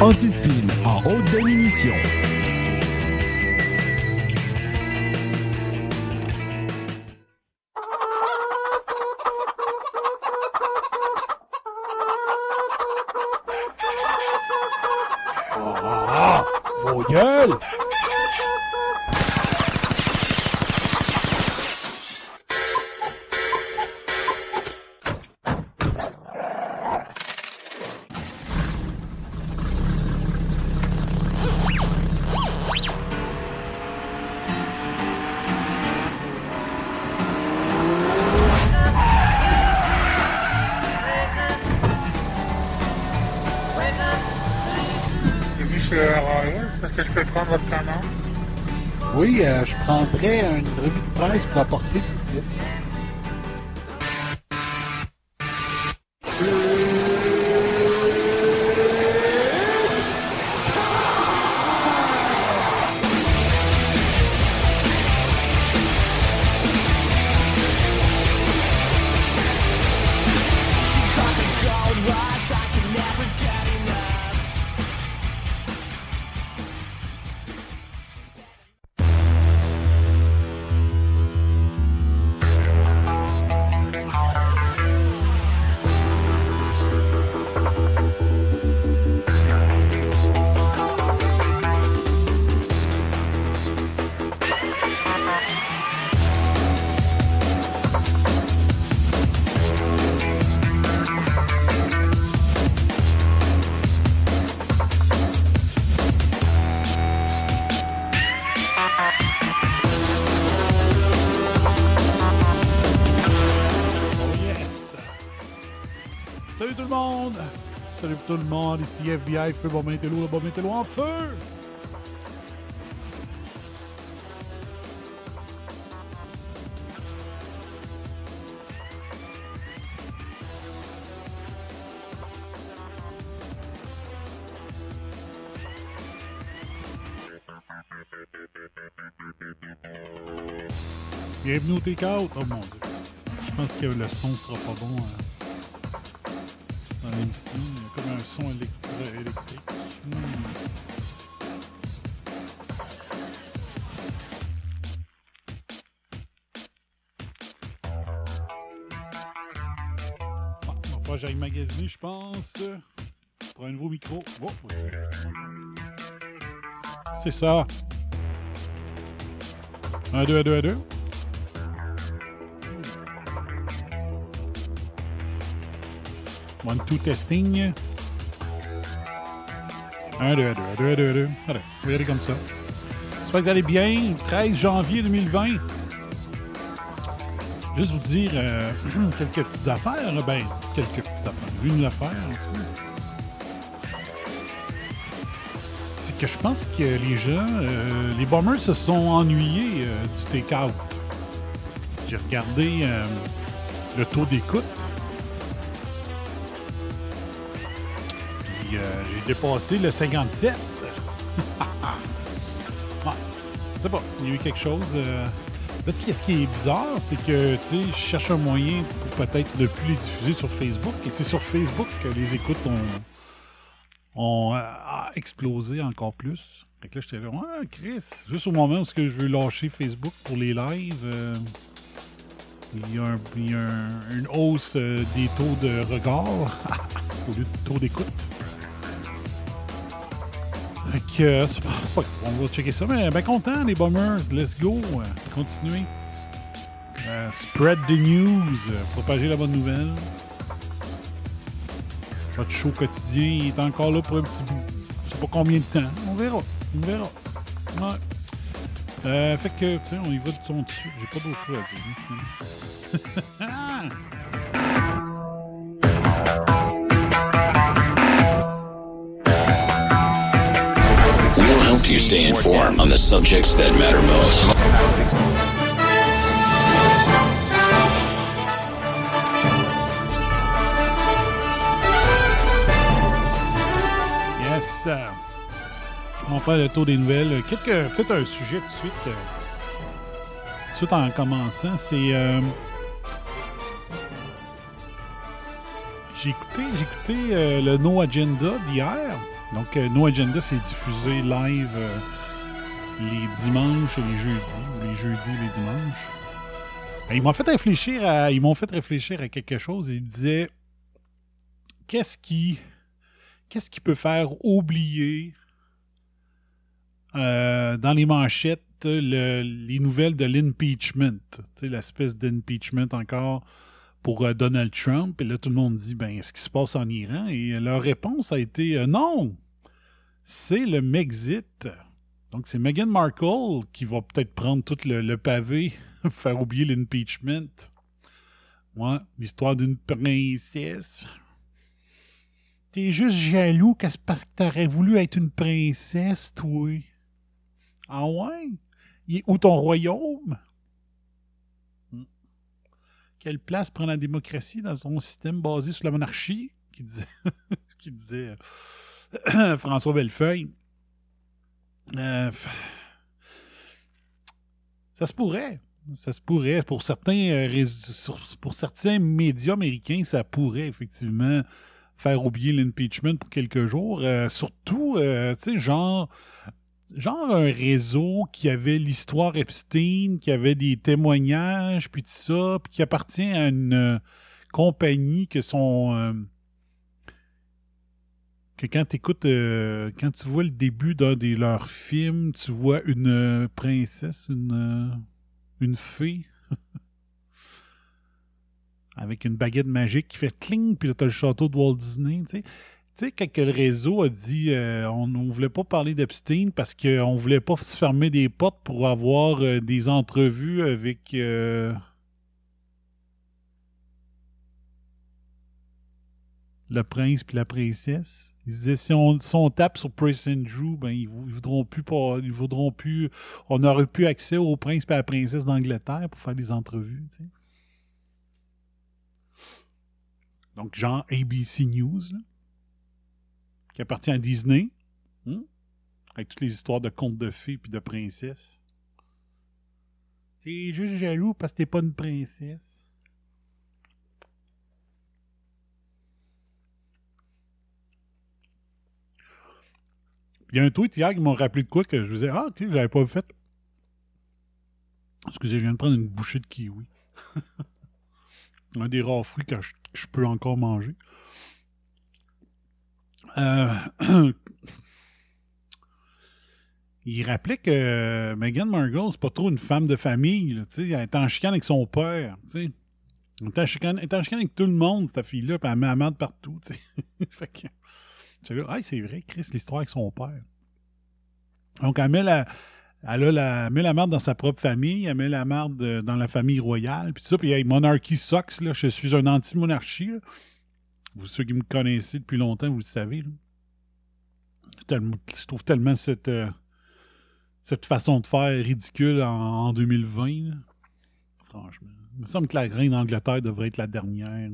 Anti-spin monde, ici FBI, Feu Bon Métello, le Bon Métello en feu! Bienvenue au Take-Out! Oh mon dieu! Je pense que le son sera pas bon euh, Ça. Un, deux, un, deux, un, deux. One, two, testing. Un, deux, un, deux, un, deux, un, deux, un, deux. Allez, on va comme ça. J'espère que vous allez bien. 13 janvier 2020. Juste vous dire euh, quelques petites affaires. Ben, quelques petites affaires. Une affaire, en tout cas. Que je pense que les gens, euh, les bombers se sont ennuyés euh, du take-out. J'ai regardé euh, le taux d'écoute. Puis j'ai dépassé le 57. Ouais, sais pas, il y a eu quelque chose. Là, ce qui est bizarre, c'est que tu sais, je cherche un moyen pour peut-être ne plus les diffuser sur Facebook. Et c'est sur Facebook que les écoutes ont, ont euh, explosé encore plus. Fait que là, j'étais là, ouais, Chris, juste au moment où je veux lâcher Facebook pour les lives, euh, il y a, un- une hausse euh, des taux de regard au lieu de taux d'écoute. Fait que euh, c'est pas, on va checker ça, mais ben content les bombers, let's go, continuez. Spread the news, propager la bonne nouvelle. Votre show quotidien il est encore là pour un petit bout. Je sais pas combien de temps. On verra. On verra. Ouais. Euh, fait que, sais, on y va de son dessus. J'ai pas d'autre chose à dire, finalement. We'll help you stay informed on the subjects that matter most. Yes. euh, On va faire le tour des nouvelles. Quelques- Peut-être un sujet tout de suite. euh, tout de suite en commençant, c'est. euh, j'ai écouté, j'ai écouté euh, le No Agenda d'hier. Donc, euh, No Agenda, c'est diffusé live euh, les dimanches et les jeudis, ou les jeudis et les dimanches. Et ils m'ont fait réfléchir à, ils m'ont fait réfléchir à quelque chose. Ils disaient qu'est-ce qui qu'est-ce qui peut faire oublier euh, dans les manchettes le- les nouvelles de l'impeachment, l'espèce d'impeachment encore pour euh, Donald Trump. Et là, tout le monde dit, ben, ce qui se passe en Iran? Et leur réponse a été, euh, non, c'est le Mexit. Donc, c'est Meghan Markle qui va peut-être prendre tout le, le pavé, faire oublier l'impeachment. Ouais, l'histoire d'une princesse. T'es juste jaloux parce que t'aurais voulu être une princesse, toi. Ah ouais? Il est où ton royaume? Hmm. Quelle place prend la démocratie dans son système basé sur la monarchie? Qui disait, qui disait François Bellefeuille. Euh, ça se pourrait. Ça se pourrait. Pour certains, euh, pour certains médias américains, ça pourrait effectivement faire oublier l'impeachment pour quelques jours. Euh, surtout, euh, tu sais, genre, genre un réseau qui avait l'histoire Epstein, qui avait des témoignages, puis tout ça, puis qui appartient à une euh, compagnie que son... que quand t'écoutes, quand tu vois le début d'un de leurs films, tu vois une princesse, une, une fée, avec une baguette magique qui fait cling, puis là, t'as le château de Walt Disney, tu sais. Tu sais, quand le réseau a dit euh, on ne voulait pas parler d'Epstein parce qu'on ne voulait pas se fermer des portes pour avoir euh, des entrevues avec. euh, le prince puis la princesse. Ils disaient si on, tape sur Prince Andrew, ben ils, vou- ils voudront plus pas, ils voudront plus. On n'aurait plus accès au prince et à la princesse d'Angleterre pour faire des entrevues. Donc, genre ABC News, là, qui appartient à Disney, hein, avec toutes les histoires de contes de fées puis de princesses. T'es juste jaloux parce que t'es pas une princesse. Il y a un tweet hier qui m'a rappelé de quoi que je disais Ah, ok, j'avais pas fait. Excusez, je viens de prendre une bouchée de kiwi. un des rares fruits que je, je peux encore manger. Euh, il rappelait que Meghan Markle, c'est pas trop une femme de famille. elle est en chicane avec son père. Elle est en chicane, est en avec tout le monde, cette fille-là, puis elle met la merde partout. fait que, c'est vrai, Chris, l'histoire avec son père. Donc, elle met la, elle a la, met la merde dans sa propre famille, elle met la merde euh, dans la famille royale, puis ça, puis hey, Monarchy sucks, là, je suis un anti-monarchie. Vous, ceux qui me connaissez depuis longtemps, vous le savez, là. Je trouve tellement cette, euh, cette façon de faire ridicule en, en 2020, là. Franchement. Il me semble que la reine d'Angleterre devrait être la dernière.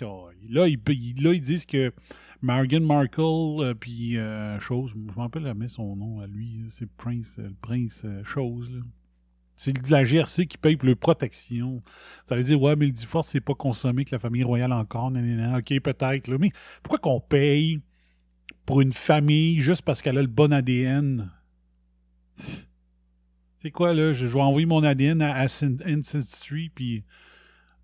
Là, là, ils disent que Meghan Markle, euh, puis euh, chose, je me rappelle jamais son nom à lui, là, c'est Prince, euh, le Prince euh, chose. C'est la GRC qui paye pour leur protection. Ça allait dire, ouais, mais le Duforce, c'est pas consommé que la famille royale encore. Ok, peut-être. Mais pourquoi qu'on paye pour une famille juste parce qu'elle a le bon ADN? C'est quoi, là? Je, vais envoyer mon ADN à Ancest- Ancestry, puis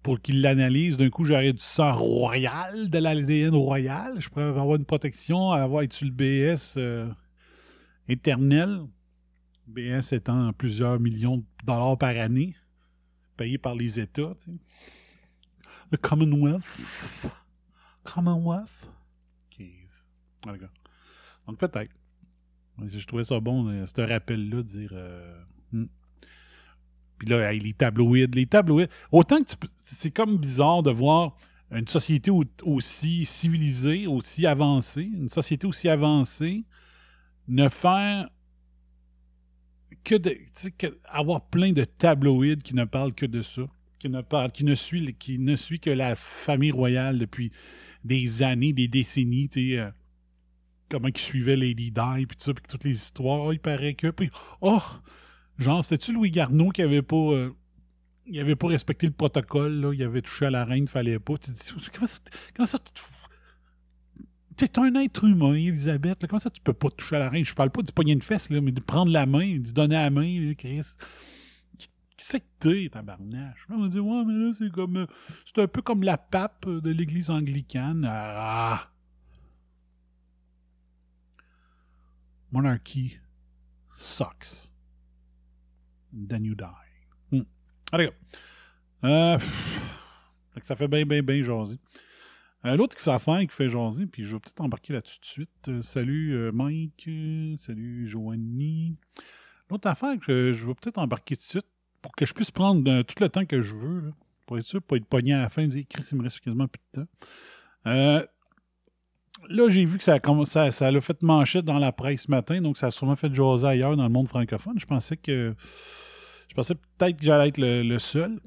pour qu'il l'analyse. D'un coup, j'aurai du sang royal, de l'ADN royal. Je pourrais avoir une protection, avoir être le BS euh, éternel. BS étant plusieurs millions de dollars par année, payés par les États. Le Commonwealth. Commonwealth. Donc peut-être. Je trouvais ça bon, euh, ce rappel-là, de dire. euh, hmm. Puis là, les tabloïds, les tabloïds. Autant que tu c'est comme bizarre de voir une société au- aussi civilisée, aussi avancée, une société aussi avancée, ne faire que de. que- avoir plein de tabloïds qui ne parlent que de ça. Qui ne, parlent, qui, ne suit, qui ne suit que la famille royale depuis des années, des décennies, tu sais. euh, comment ils suivaient Lady Di, puis tout ça, puis toutes les histoires, il paraît que. Puis, oh! Genre, c'était-tu Louis Garneau qui avait pas. euh, il avait pas respecté le protocole, là, il avait touché à la reine, fallait pas. Tu dis, comment ça, comment ça? T'es un être humain, Elisabeth. comment ça tu peux pas toucher à la reine? Je parle pas du pogner une fesse, là, mais de prendre la main, de donner la main, là, Chris. Qui, c'est que t'es, tabarnache? On va dire, ouais, mais là, c'est comme. euh, un peu comme la pape de l'église anglicane. Ah! Monarchy sucks. Then you die. Hmm. Allez, gars. Euh, pff, ça fait bien, bien, bien jaser. Euh, L'autre qui fait affaire, qui fait jaser, puis je vais peut-être embarquer là-dessus tout de suite. Euh, salut euh, Mike, salut Joanie. L'autre affaire que je vais peut-être embarquer tout de suite pour que je puisse prendre tout le temps que je veux, là, pour être sûr, pas être pogné à la fin et dire Chris, il me reste quasiment plus de temps. Là, j'ai vu que ça ça, l'a fait manchette dans la presse ce matin, donc ça a sûrement fait jaser ailleurs dans le monde francophone. Je pensais que. Je pensais peut-être que j'allais être le, seul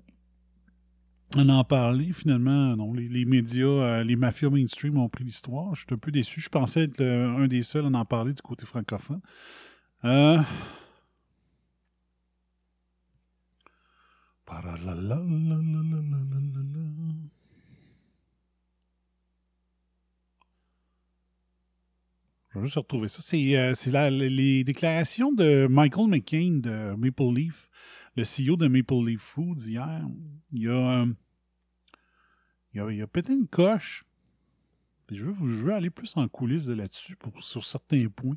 à en parler. Finalement, non. Les, médias, euh, les mafias mainstream ont pris l'histoire. Je suis un peu déçu. Je pensais être un des seuls à en parler du côté francophone. Euh. Paralalalalalalala. Je vais juste retrouver ça. C'est euh, les déclarations de Michael McCain de Maple Leaf, le CEO de Maple Leaf Foods hier. Il a, euh, il a, il a pété une coche. Je veux, je veux aller plus en coulisses de là-dessus sur certains points.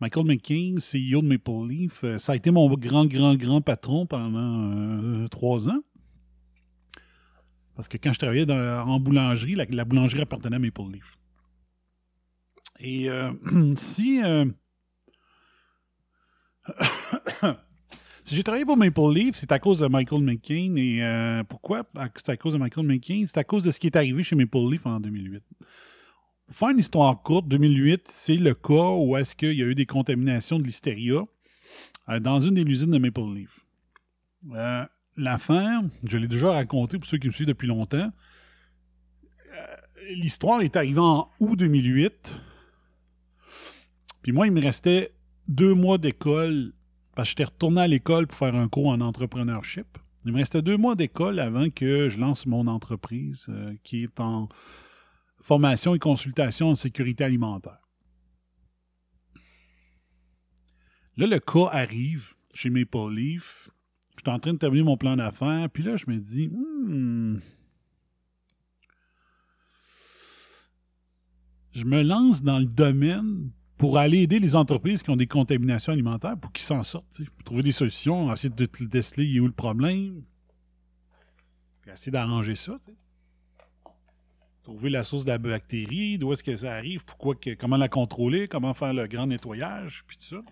Michael McCain, CEO de Maple Leaf, euh, ça a été mon grand, grand, grand patron pendant trois ans. Parce que quand je travaillais en boulangerie, la, la boulangerie appartenait à Maple Leaf. Et euh, si. euh, si j'ai travaillé pour Maple Leaf, c'est à cause de Michael McCain. Et euh, pourquoi? C'est à cause de Michael McCain. C'est à cause de ce qui est arrivé chez Maple Leaf en 2008. Pour faire une histoire courte, 2008, c'est le cas où est-ce qu'il y a eu des contaminations de listeria dans une des usines de Maple Leaf. L'affaire, je l'ai déjà raconté pour ceux qui me suivent depuis longtemps. L'histoire est arrivée en août 2008. Puis moi, il me restait deux mois d'école parce que j'étais retourné à l'école pour faire un cours en entrepreneurship. Il me restait deux mois d'école avant que je lance mon entreprise euh, qui est en formation et consultation en sécurité alimentaire. Là, le cas arrive chez Maple Leaf. Je suis en train de terminer mon plan d'affaires, puis là, je me dis, Hmm, je me lance dans le domaine pour aller aider les entreprises qui ont des contaminations alimentaires pour qu'ils s'en sortent, pour trouver des solutions, essayer de déceler est où le problème, puis essayer d'arranger ça. tu sais. Trouver la source de la bactérie, d'où est-ce que ça arrive, pourquoi, que- comment la contrôler, comment faire le grand nettoyage, puis tout ça.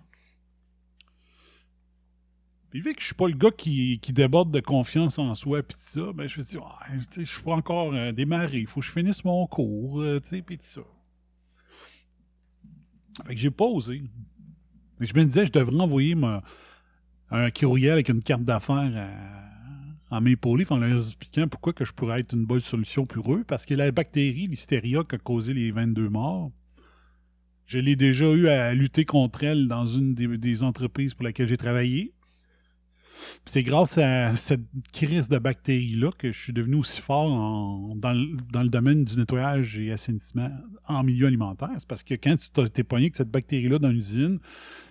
Puis vu que je suis pas le gars qui, qui déborde de confiance en soi, puis tout ça, ben je me dis, ouais, je suis pas encore euh, démarré, il faut que je finisse mon cours, euh, tu sais, puis tout ça. Fait que j'ai pas osé. Je me disais, je devrais envoyer ma- un courriel avec une carte d'affaires à, Maple Leaf en leur expliquant pourquoi que je pourrais être une bonne solution pour eux. Parce que la bactérie, l'hystéria qui a causé les 22 morts, je l'ai déjà eu à lutter contre elle dans une des, des entreprises pour laquelle j'ai travaillé. C'est grâce à cette crise de bactéries-là que je suis devenu aussi fort dans, le, domaine du nettoyage et assainissement en milieu alimentaire. C'est parce que quand tu t'es pogné avec cette bactérie-là dans l'usine,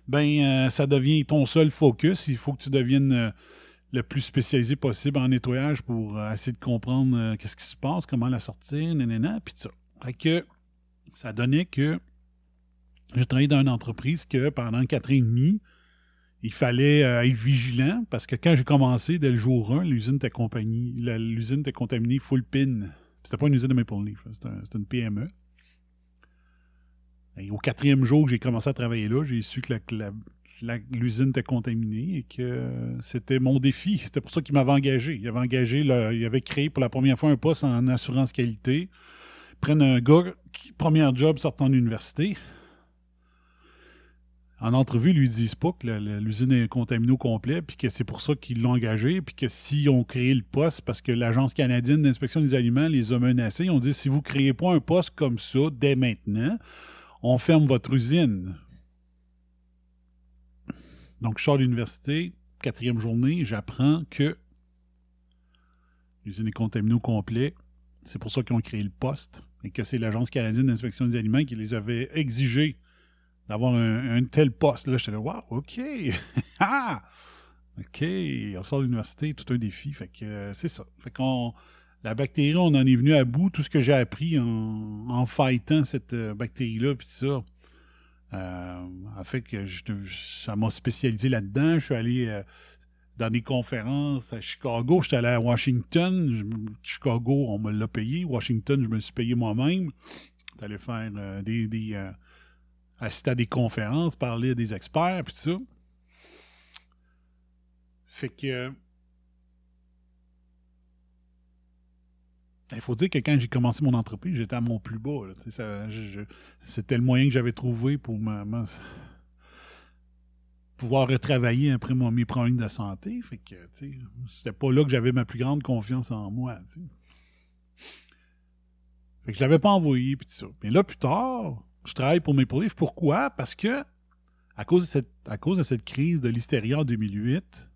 ben euh, ça devient ton seul focus. Il faut que tu deviennes euh, le plus spécialisé possible en nettoyage pour euh, essayer de comprendre qu'est-ce qui se passe, comment la sortir, nanana, puis ça. Fait que ça donnait que j'ai travaillé dans une entreprise que pendant quatre ans et demi, il fallait euh, être vigilant parce que quand j'ai commencé, dès le jour 1, l'usine était, l'usine était contaminée full pin. C'était pas une usine de Maple Leaf, c'était un- c'était une PME. Et au quatrième jour que j'ai commencé à travailler là, j'ai su que l'usine était contaminée et que c'était mon défi. C'était pour ça qu'il m'avait engagé. Il avait engagé, il avait créé pour la première fois un poste en assurance qualité. Ils prennent un gars premier job, sortant d'université. En entrevue, ils lui disent pas que l'usine est contaminée au complet, puis que c'est pour ça qu'ils l'ont engagé, puis que s'ils ont créé le poste, parce que l'Agence canadienne d'inspection des aliments les a menacés, ils ont dit si vous ne créez pas un poste comme ça dès maintenant, on ferme votre usine. Donc, je sors de l'université, quatrième journée, j'apprends que l'usine est contaminée au complet. C'est pour ça qu'ils ont créé le poste et que c'est l'Agence canadienne d'inspection des aliments qui les avait exigé d'avoir un, tel poste. Là, j'étais là, wow, OK. ah! OK, on sort de l'université, tout un défi. Fait que euh, c'est ça. Fait qu'on. La bactérie, on en est venu à bout. Tout ce que j'ai appris en, en fightant cette euh, bactérie-là, puis ça, euh, a fait que je- ça m'a spécialisé là-dedans. Je suis allé dans des conférences à Chicago. J'étais allé à Washington. Chicago, on me l'a payé. Washington, je me suis payé moi-même. J'étais allé faire des. Assister à des conférences, parler à des experts, puis tout ça. Fait que. Il faut dire que quand j'ai commencé mon entreprise, j'étais à mon plus bas. C'était le moyen que j'avais trouvé pour me, pouvoir retravailler après mon, mes problèmes de santé. Fait que, c'était pas là que j'avais ma plus grande confiance en moi. Fait que je l'avais pas envoyé, puis tout ça. Mais là, plus tard, je travaille pour Maple Leaf. Pourquoi? Parce que, à cause de cette, crise de l'hystéria en 2008,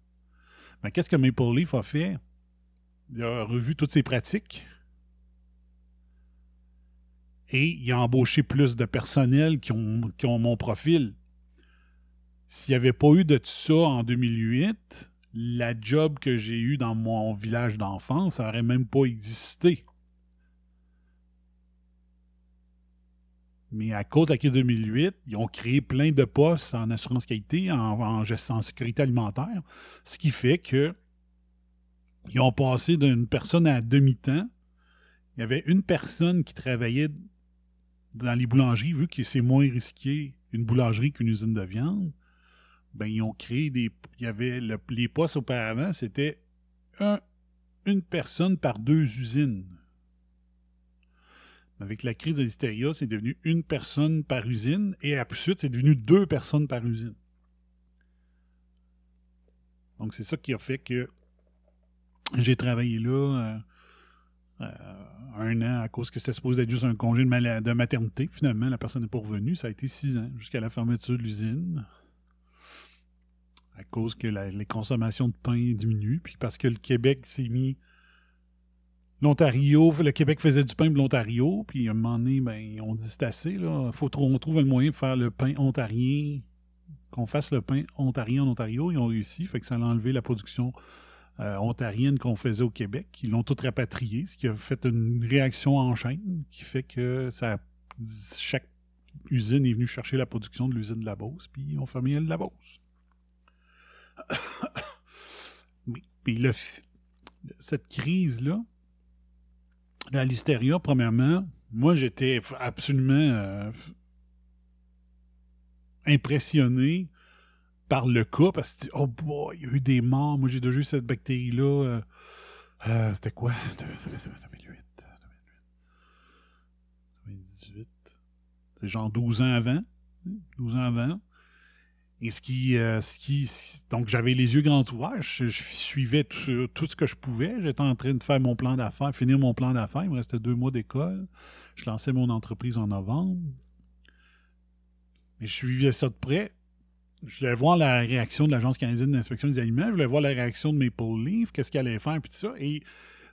ben, qu'est-ce que Maple Leaf a fait? Il a revu toutes ses pratiques et il a embauché plus de personnel qui ont, qui mon profil. S'il n'y avait pas eu de tout ça en 2008, la job que j'ai eue dans mon village d'enfance n'aurait même pas existé. Mais à cause de la crise 2008, ils ont créé plein de postes en assurance qualité, en, en gestion en sécurité alimentaire, ce qui fait que ils ont passé d'une personne à demi-temps. Il y avait une personne qui travaillait dans les boulangeries, vu que c'est moins risqué une boulangerie qu'une usine de viande. Ben, ils ont créé des. Il y avait le- les postes auparavant, c'était un- une personne par deux usines. Avec la crise de l'hystéria, c'est devenu une personne par usine et ensuite, c'est devenu deux personnes par usine. Donc, c'est ça qui a fait que j'ai travaillé là euh, euh, un an à cause que c'était supposé être juste un congé de, maternité. Finalement, la personne n'est pas revenue. Ça a été six ans jusqu'à la fermeture de l'usine. À cause que les consommations de pain diminuent, puis parce que le Québec s'est mis l'Ontario, le Québec faisait du pain de l'Ontario, puis à un moment donné, ben, on dit c'est assez, là. Faut trou- on trouve le moyen de faire le pain ontarien, qu'on fasse le pain ontarien en Ontario. Ils ont réussi, fait que ça a enlevé la production euh, ontarienne qu'on faisait au Québec. Ils l'ont tout rapatrié, ce qui a fait une réaction en chaîne, qui fait que chaque usine est venue chercher la production de l'usine de la Beauce, puis ils ont fermé elle de la Beauce. mais, cette crise-là, la l'hystéria, premièrement, moi, j'étais absolument euh, impressionné par le cas parce que, oh boy, il y a eu des morts. Moi, j'ai déjà eu cette bactérie-là. euh, euh, C'était quoi? 2008, 2018. C'est genre 12 ans avant. 12 ans avant. Et ce qui. euh, ce qui donc, j'avais les yeux grands ouverts. Je, suivais tout, tout ce que je pouvais. J'étais en train de faire mon plan d'affaires, finir mon plan d'affaires. Il me restait deux mois d'école. Je lançais mon entreprise en novembre. Mais je suivais ça de près. Je voulais voir la réaction de l'Agence canadienne d'inspection des aliments. Je voulais voir la réaction de Maple Leaf, qu'est-ce qu'elle allait faire, puis tout ça. Et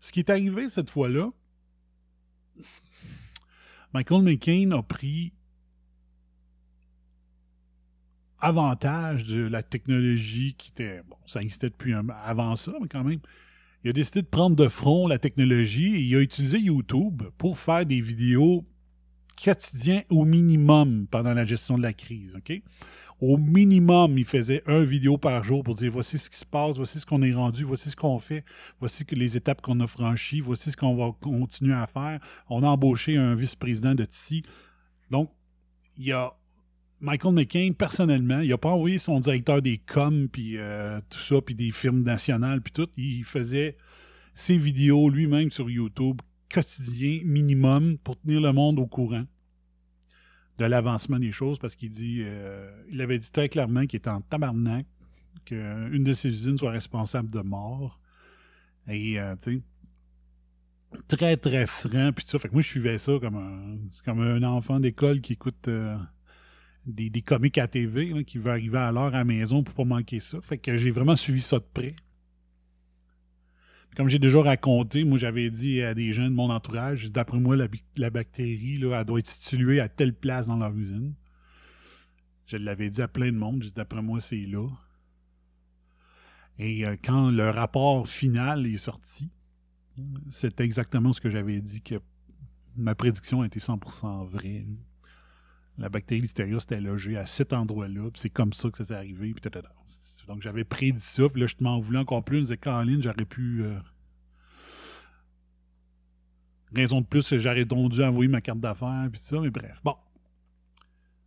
ce qui est arrivé cette fois-là, Michael McCain a pris avantage de la technologie qui était. Bon, ça existait depuis avant ça, mais quand même. Il a décidé de prendre de front la technologie et il a utilisé YouTube pour faire des vidéos quotidiens au minimum pendant la gestion de la crise. OK? Au minimum, il faisait un vidéo par jour pour dire voici ce qui se passe, voici ce qu'on est rendu, voici ce qu'on fait, voici les étapes qu'on a franchies, voici ce qu'on va continuer à faire. On a embauché un vice-président de TICI. Donc, il y a Michael McCain, personnellement, il n'a pas envoyé son directeur des coms, puis euh, tout ça, puis des firmes nationales, puis tout. Il faisait ses vidéos lui-même sur YouTube, quotidien, minimum, pour tenir le monde au courant de l'avancement des choses, parce qu'il dit, euh, il avait dit très clairement qu'il était en tabarnak, qu'une de ses usines soit responsable de mort. Et, euh, tu sais, très, très franc, puis tout ça. Fait que moi, je suivais ça comme un, comme un enfant d'école qui écoute des, des comiques à TV qui veut arriver à l'heure à la maison pour pas manquer ça. Fait que j'ai vraiment suivi ça de près. Comme j'ai déjà raconté, moi j'avais dit à des gens de mon entourage, d'après moi, la, la bactérie, là, elle doit être située à telle place dans leur usine. Je l'avais dit à plein de monde, d'après moi, c'est là. Et euh, quand le rapport final est sorti, c'est exactement ce que j'avais dit que ma prédiction a été 100% vraie. La bactérie Listeria c'était logée à cet endroit-là, puis c'est comme ça que ça s'est arrivé. Puis Donc j'avais prédit ça, puis là je m'en voulais encore plus. Je disais, Caroline, j'aurais pu. Euh, raison de plus, j'aurais donc dû envoyer ma carte d'affaires, puis ça, mais bref. Bon.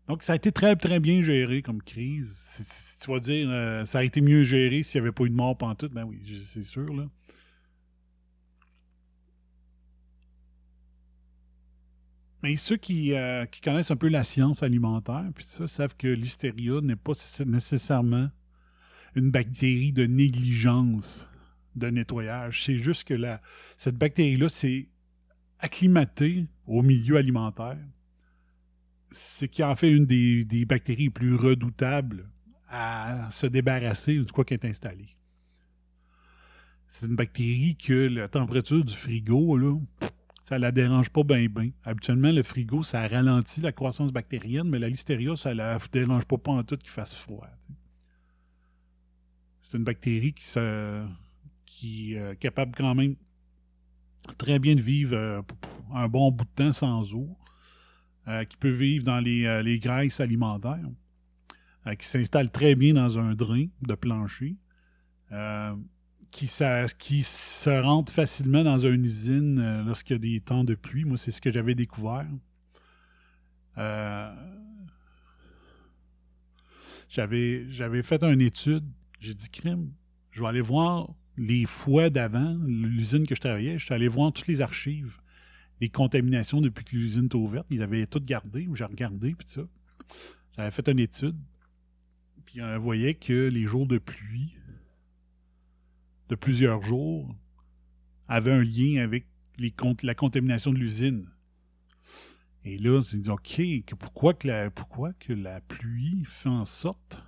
Donc ça a été très, très bien géré comme crise. Si, tu vas dire, euh, ça a été mieux géré s'il n'y avait pas eu de mort tout, ben oui, c'est sûr, là. Mais ceux euh, qui, connaissent un peu la science alimentaire, puis ça, savent que l'hystéria n'est pas nécessairement une bactérie de négligence de nettoyage. C'est juste que la, cette bactérie-là s'est acclimatée au milieu alimentaire. Ce qui en fait une des, des bactéries les plus redoutables à se débarrasser de quoi qui est installé. C'est une bactérie que la température du frigo, là, ça la dérange pas bien, bien. Habituellement, le frigo, ça ralentit la croissance bactérienne, mais la listeria, ça la dérange pas, en tout qu'il fasse froid. C'est une bactérie qui, est euh, capable quand même très bien de vivre euh, un bon bout de temps sans eau, euh, qui peut vivre dans les graisses alimentaires, qui s'installe très bien dans un drain de plancher qui, se rentre facilement dans une usine euh, lorsqu'il y a des temps de pluie. Moi, c'est ce que j'avais découvert. Euh, j'avais, fait une étude. J'ai dit, crime, je vais aller voir les fois d'avant, l'usine que je travaillais. Je suis allé voir toutes les archives, les contaminations depuis que l'usine était ouverte. Ils avaient toutes gardé, ou j'ai regardé, puis ça. J'avais fait une étude. Puis on voyait que les jours de pluie, de plusieurs jours avait un lien avec la contamination de l'usine. Et là, on dit, OK, pourquoi, que la, pourquoi que la pluie fait en sorte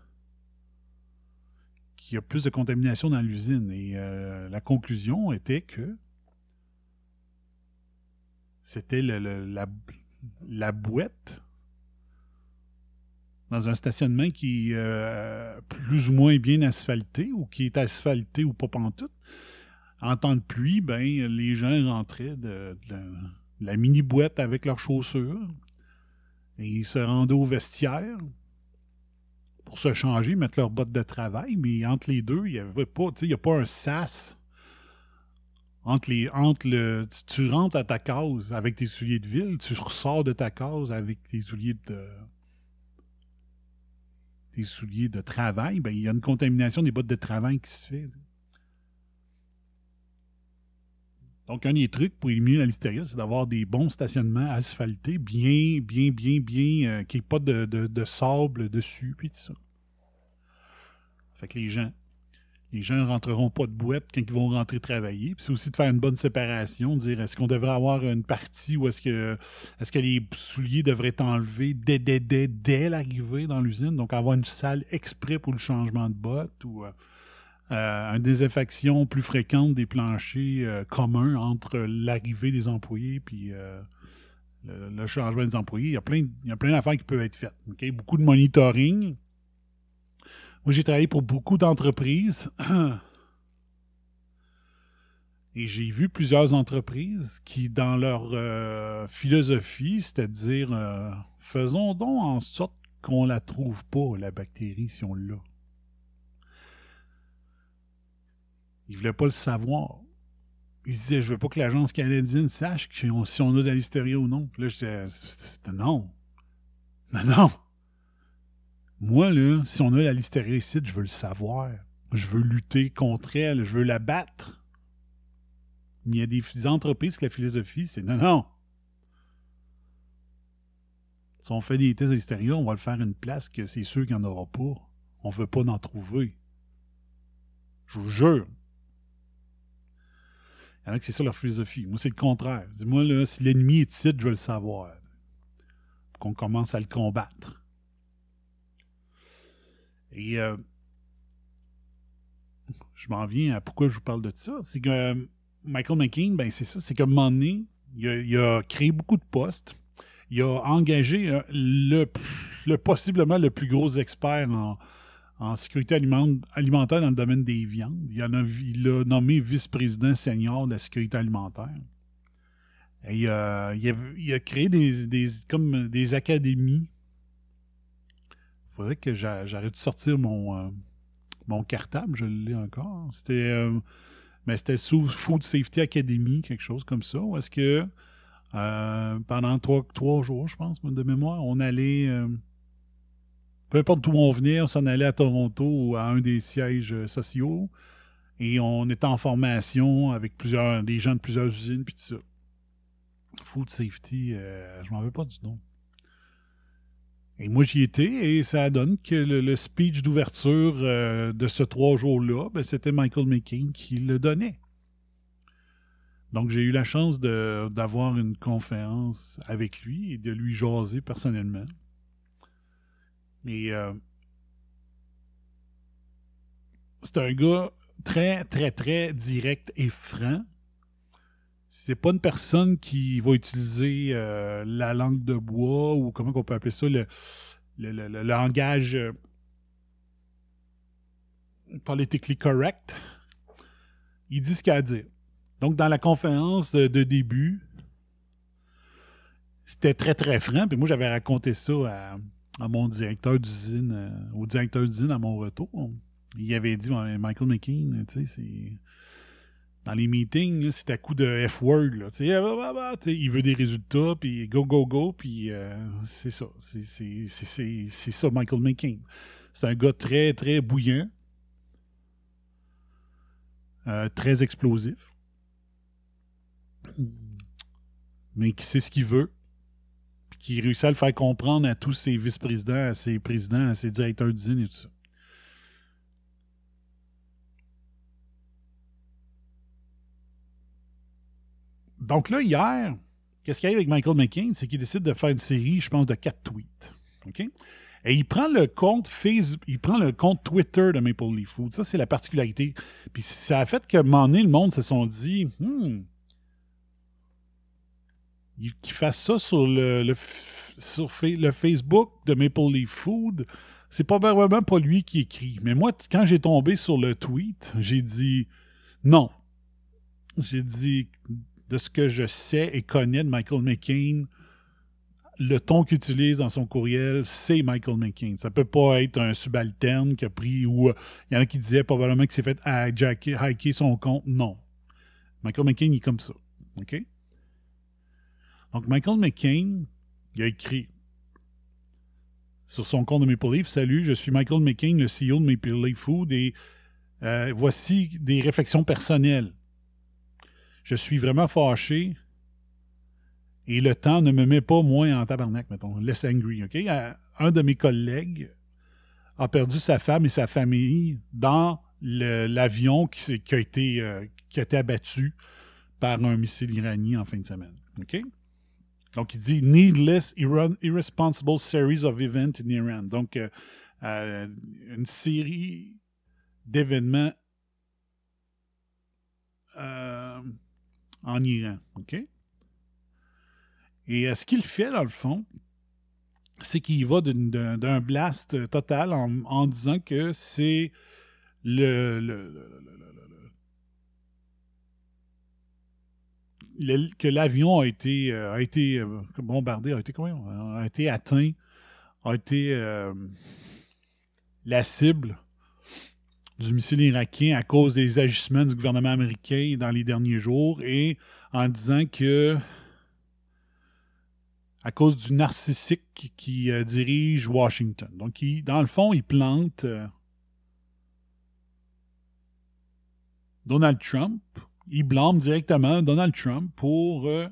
qu'il y a plus de contamination dans l'usine? Et euh, la conclusion était que c'était la, la boîte dans un stationnement qui est euh, plus ou moins bien asphalté ou qui est asphalté ou pas pantoute. En temps de pluie, ben, les gens rentraient de, la, mini-boîte avec leurs chaussures et ils se rendaient au vestiaire pour se changer, mettre leurs bottes de travail, mais entre les deux, il n'y avait pas, il a pas un sas. Entre les, entre le, tu rentres à ta case avec tes souliers de ville, tu ressors de ta case avec tes souliers de, des souliers de travail, ben, il y a une contamination des bottes de travail qui se fait. Donc, un des trucs pour éliminer la listeria, c'est d'avoir des bons stationnements asphaltés, bien, bien, bien, bien, euh, qui n'y ait pas de, de, sable dessus, puis tout ça. Fait que les gens, les gens ne rentreront pas de boîte quand ils vont rentrer travailler. C'est aussi de faire une bonne séparation, dire est-ce qu'on devrait avoir une partie ou est-ce que que les souliers devraient être enlevés dès, dès, l'arrivée dans l'usine, donc avoir une salle exprès pour le changement de bottes ou euh, euh, une désinfection plus fréquente des planchers euh, communs entre l'arrivée des employés puis le, changement des employés. Il y a plein, il y a plein d'affaires qui peuvent être faites. Beaucoup de monitoring moi, j'ai travaillé pour beaucoup d'entreprises. Et j'ai vu plusieurs entreprises qui, dans leur euh, philosophie, c'est-à-dire euh, faisons donc en sorte qu'on la trouve pas, la bactérie, si on l'a. Il voulait pas le savoir. Il disait, je veux pas que l'agence canadienne sache si on, a de la ou non. Là, j'étais, c'était non. Non, non. Moi, là, si on a la listeria ici, je veux le savoir. Je veux lutter contre elle. Je veux la battre. Il y a des, entreprises que la philosophie, c'est non, non. Si on fait des tests listeria, on va le faire une place que c'est sûr qu'il n'y en aura pas. On veut pas en trouver. Je vous jure. Il y en a c'est ça leur philosophie. Moi, c'est le contraire. Dis-moi, là, si l'ennemi est ici, je veux le savoir. Qu'on commence à le combattre. Et euh, je m'en viens à pourquoi je vous parle de ça. C'est que euh, Michael McCain, ben c'est ça, c'est qu'à un moment donné, il a, créé beaucoup de postes. Il a engagé euh, le, le possiblement le plus gros expert en, sécurité aliment- alimentaire dans le domaine des viandes. Il, en a, nommé vice-président senior de la sécurité alimentaire. Et, il, a, créé des, comme des académies. Faudrait que j'a- j'arrête de sortir mon, euh, mon cartable, je l'ai encore. C'était euh, mais c'était sous Food Safety Academy, quelque chose comme ça. Est-ce que euh, pendant trois, trois jours, je pense, de mémoire, on allait peu importe d'où on venait, on s'en allait à Toronto ou à un des sièges sociaux. Et on était en formation avec plusieurs, des gens de plusieurs usines, puis tout ça. Food safety, je m'en veux pas du nom. Et moi, j'y étais, et ça donne que le, speech d'ouverture euh, de ce trois jours-là, ben, c'était Michael McCain qui le donnait. Donc, j'ai eu la chance d'avoir une conférence avec lui et de lui jaser personnellement. Mais euh, c'est un gars très, très, très direct et franc. C'est pas une personne qui va utiliser euh, la langue de bois ou comment on peut appeler ça, le, le, le- le langage euh, politically correct. Il dit ce qu'il a à dire. Donc, dans la conférence de, début, c'était très, très franc. Puis moi, j'avais raconté ça à, à mon directeur d'usine, euh, au directeur d'usine à mon retour. Il avait dit, Michael McKean, tu sais, c'est. Dans les meetings, c'est à coup de F-word. ah, bah, bah, bah, il veut des résultats, puis go, go, go, puis euh, c'est ça. C'est ça, Michael McCain. C'est un gars très, très bouillant, euh, très explosif, mais qui sait ce qu'il veut, puis qui réussit à le faire comprendre à tous ses vice-présidents, à ses présidents, à ses directeurs d'usine et tout ça. Donc là, hier, qu'est-ce qui arrive avec Michael McCain? C'est qu'il décide de faire une série, je pense, de quatre tweets. OK? Et il prend le compte Facebook, il prend le compte Twitter de Maple Leaf Food. Ça, c'est la particularité. Puis ça a fait qu'à un moment donné, le monde se sont dit, hmm, il- qu'il fasse ça sur le, sur le Facebook de Maple Leaf Food, c'est probablement pas lui qui écrit. Mais moi, quand j'ai tombé sur le tweet, j'ai dit non. J'ai dit de ce que je sais et connais de Michael McCain, le ton qu'il utilise dans son courriel, c'est Michael McCain. Ça peut pas être un subalterne qui a pris ou euh, il y en a qui disaient probablement qu'il s'est fait hijacker, hacker son compte. Non. Michael McCain, il est comme ça. OK? Donc, Michael McCain, il a écrit sur son compte de Maple Leaf Salut, je suis Michael McCain, le CEO de Maple Leaf Food, et euh, voici des réflexions personnelles. Je suis vraiment fâché et le temps ne me met pas moins en tabarnak, mettons, less angry, OK? Euh, Un de mes collègues a perdu sa femme et sa famille dans l'avion qui, a été, euh, qui a été abattu par un missile iranien en fin de semaine, OK? Donc, il dit Needless, irre- irresponsible series of events in Iran. Donc, euh, une série d'événements en Iran. OK? Et euh, ce qu'il fait, dans le fond, c'est qu'il va d'un blast total en, disant que c'est le, que l'avion a été, euh, a été euh, bombardé, a été, a été atteint, a été euh, la cible du missile irakien à cause des agissements du gouvernement américain dans les derniers jours et en disant que à cause du narcissique qui euh, dirige Washington. Donc, dans le fond, il plante euh, Donald Trump. Il blâme directement Donald Trump pour euh,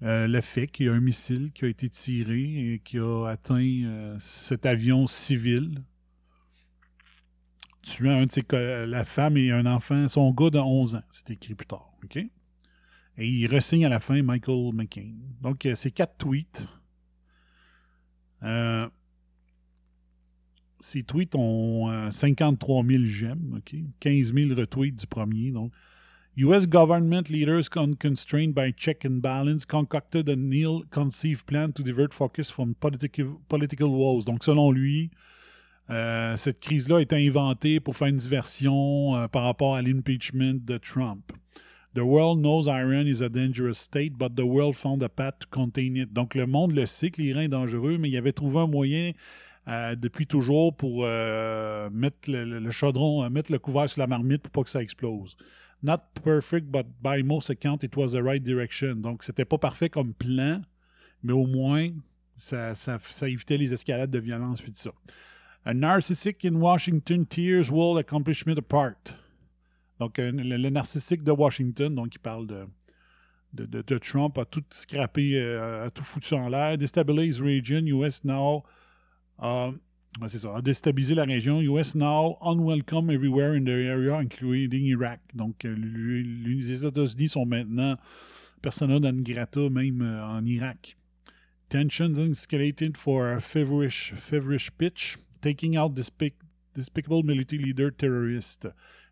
le fait qu'il y a un missile qui a été tiré et qui a atteint cet avion civil, tuant un de ses la femme et un enfant, son gars de 11 ans. C'est écrit plus tard. OK? Et il ressigne à la fin Michael McCain. Donc, euh, c'est quatre tweets. Euh, ces tweets ont euh, 53 000 j'aime, OK? 15 000 retweets du premier. Donc, U.S. government leaders unconstrained by check and balance concocted an ill-conceived plan to divert focus from political woes. Donc, selon lui, euh, cette crise-là a été inventée pour faire une diversion euh, par rapport à l'impeachment de Trump. The world knows Iran is a dangerous state, but the world found a path to contain it. Donc, le monde le sait que l'Iran est dangereux, mais il avait trouvé un moyen euh, depuis toujours pour mettre le, chaudron, mettre le couvert sur la marmite pour pas que ça explose. Not perfect, but by most accounts, it was the right direction. Donc, c'était pas parfait comme plan, mais au moins, ça, ça, ça évitait les escalades de violence puis tout ça. A narcissistic in Washington tears world accomplishment apart. Donc, euh, le, narcissique de Washington, donc il parle de, de, Trump, a tout scrappé, euh, a tout foutu en l'air. Destabilize region, US now. c'est ça, a déstabilisé la région. US now unwelcome everywhere in the area, including Iraq. Donc, euh, les États-Unis sont maintenant persona non grata, même en Irak. Tensions escalated for a feverish, feverish pitch, taking out despic- despicable military leader terrorist.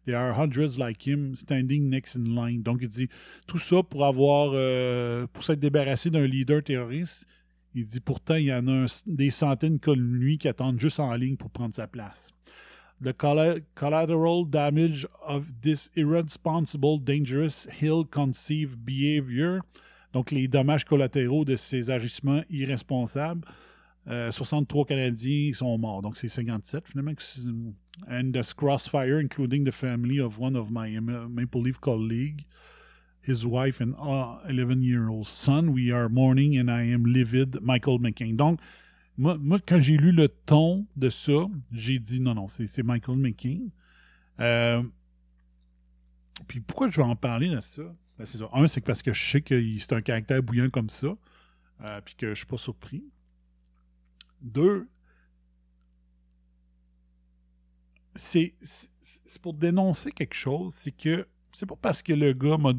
There are hundreds like him standing next in line. Donc, il dit tout ça pour avoir, euh, pour s'être débarrassé d'un leader terroriste. Il dit pourtant, il y en a des centaines comme lui qui attendent juste en ligne pour prendre sa place. The colla- collateral damage of this irresponsible, dangerous, ill-conceived behavior. Donc, les dommages collatéraux de ces agissements irresponsables. Euh, 63 Canadiens sont morts. Donc, c'est 57 finalement. And the crossfire, including the family of one of my Maple Leaf colleagues, his wife and 11-year-old son. We are mourning and I am livid. Michael McCain. Donc, moi, moi, quand j'ai lu le ton de ça, j'ai dit non, non, c'est Michael McCain. Euh, puis pourquoi je vais en parler de ça? Ben, ça. Un, c'est parce que je sais que c'est un caractère bouillant comme ça, euh, puis que je suis pas surpris. Deux, c'est pour dénoncer quelque chose, c'est que c'est pas parce que le gars m'a.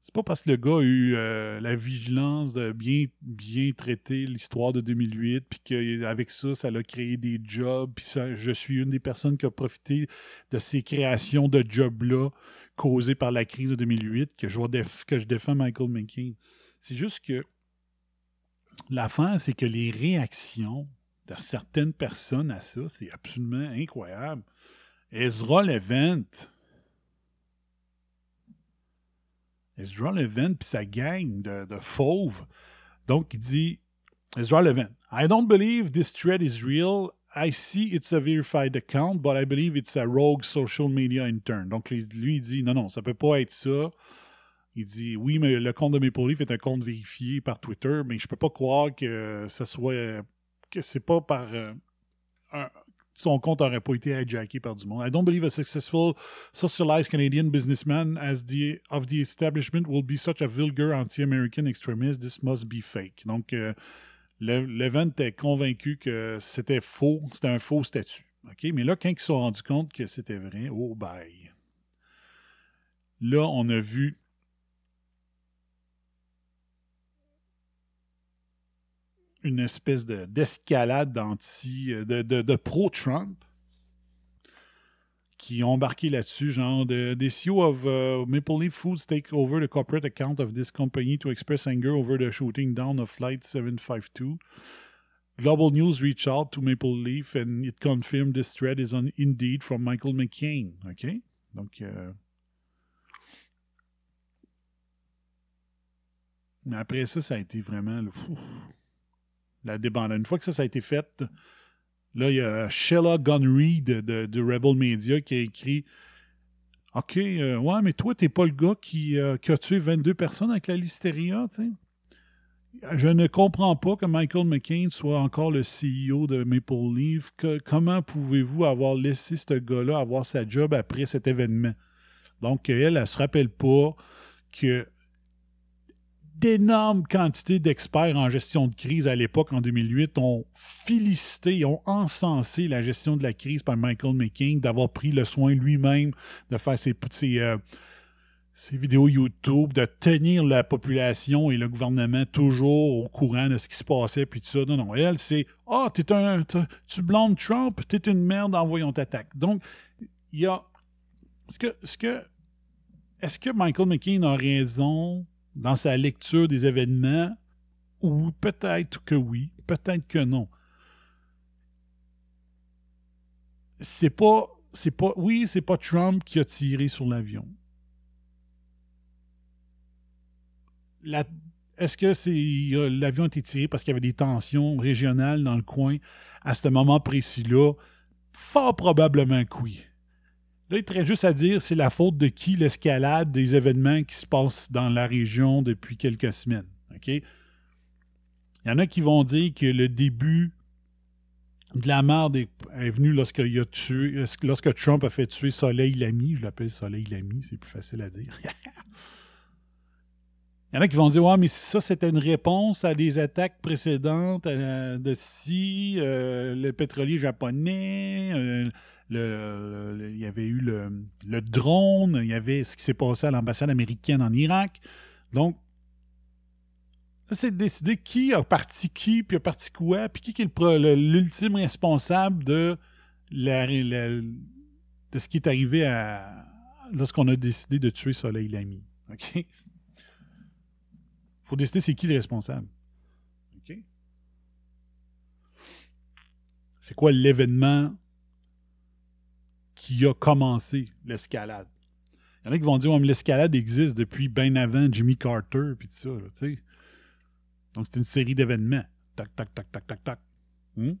C'est pas parce que le gars a eu euh, la vigilance de bien, bien traiter l'histoire de 2008, puis qu'avec ça, ça l'a créé des jobs, puis je suis une des personnes qui a profité de ces créations de jobs-là causées par la crise de 2008, que je, que défends Michael McCain. C'est juste que l'affaire, c'est que les réactions de certaines personnes à ça, c'est absolument incroyable. Ezra Levent. Ezra Levent puis sa gang de, fauves. Donc, il dit Ezra Levent, I don't believe this thread is real. I see it's a verified account, but I believe it's a rogue social media intern. Donc, lui, il dit non, non, ça peut pas être ça. Il dit oui, mais le compte de Maple Leaf est un compte vérifié par Twitter, mais je peux pas croire que ça soit que c'est pas par euh, son compte aurait pas été hijacké par du monde. I don't believe a successful socialized Canadian businessman as the of the establishment will be such a vulgar anti-American extremist. This must be fake. Donc euh, le- l'event est convaincu que c'était faux, c'était un faux statut. OK, mais là quand ils se sont rendus compte que c'était vrai, oh bye. Là, on a vu une espèce de- d'escalade d'anti, euh, de, de, de pro-Trump qui ont embarqué là-dessus, genre the, the CEO of uh, Maple Leaf Foods take over the corporate account of this company to express anger over the shooting down of Flight 752. Global News reached out to Maple Leaf and it confirmed this thread is on Indeed from Michael McCain. OK? Donc, euh, Mais après ça, ça a été vraiment le. La débandade. Une fois que ça, ça a été fait, là, il y a Sheila Gunry de, de, Rebel Media qui a écrit OK, euh, ouais, mais toi, t'es pas le gars qui, euh, a tué 22 personnes avec la listeria, tu sais. Je ne comprends pas que Michael McCain soit encore le CEO de Maple Leaf. Comment pouvez-vous avoir laissé ce gars-là avoir sa job après cet événement? Donc, elle, elle se rappelle pas que d'énormes quantités d'experts en gestion de crise à l'époque, en 2008, ont félicité, ont encensé la gestion de la crise par Michael McCain, d'avoir pris le soin lui-même de faire ses, ses, euh, ses vidéos YouTube, de tenir la population et le gouvernement toujours au courant de ce qui se passait, puis tout ça. Non, non, elle, c'est « Ah, t'es un, tu blâmes Trump, t'es une merde, envoyons t'attaque. » Donc, il y a... Ce que, ce que, est-ce que Michael McCain a raison dans sa lecture des événements? Ou peut-être que oui, peut-être que non. C'est pas... C'est pas... Oui, c'est pas Trump qui a tiré sur l'avion. la- est-ce que c'est l'avion a été tiré parce qu'il y avait des tensions régionales dans le coin à ce moment précis-là? Fort probablement que oui. Là, il serait juste à dire c'est la faute de qui l'escalade des événements qui se passent dans la région depuis quelques semaines. OK? Il y en a qui vont dire que le début de la merde est, est venu lorsque, il a tué, lorsque Trump a fait tuer Soleil Lamy. Je l'appelle Soleil Lamy, c'est plus facile à dire. Il y en a qui vont dire Ouais, mais ça, c'était une réponse à des attaques précédentes euh, de si euh, le pétrolier japonais, euh, le- il y avait eu le, le drone, il y avait ce qui s'est passé à l'ambassade américaine en Irak. Donc, c'est de décider qui a parti qui, puis a parti quoi, puis qui est l'ultime responsable de, la, de ce qui est arrivé lorsqu'on a décidé de tuer Soleil Lamy. OK? faut décider c'est qui le responsable. C'est quoi l'événement qui a commencé l'escalade? Il y en a qui vont dire mais l'escalade existe depuis bien avant Jimmy Carter puis tout ça, tu sais. Donc c'est une série d'événements. Tac, tac, tac, tac, tac, tac. Hmm?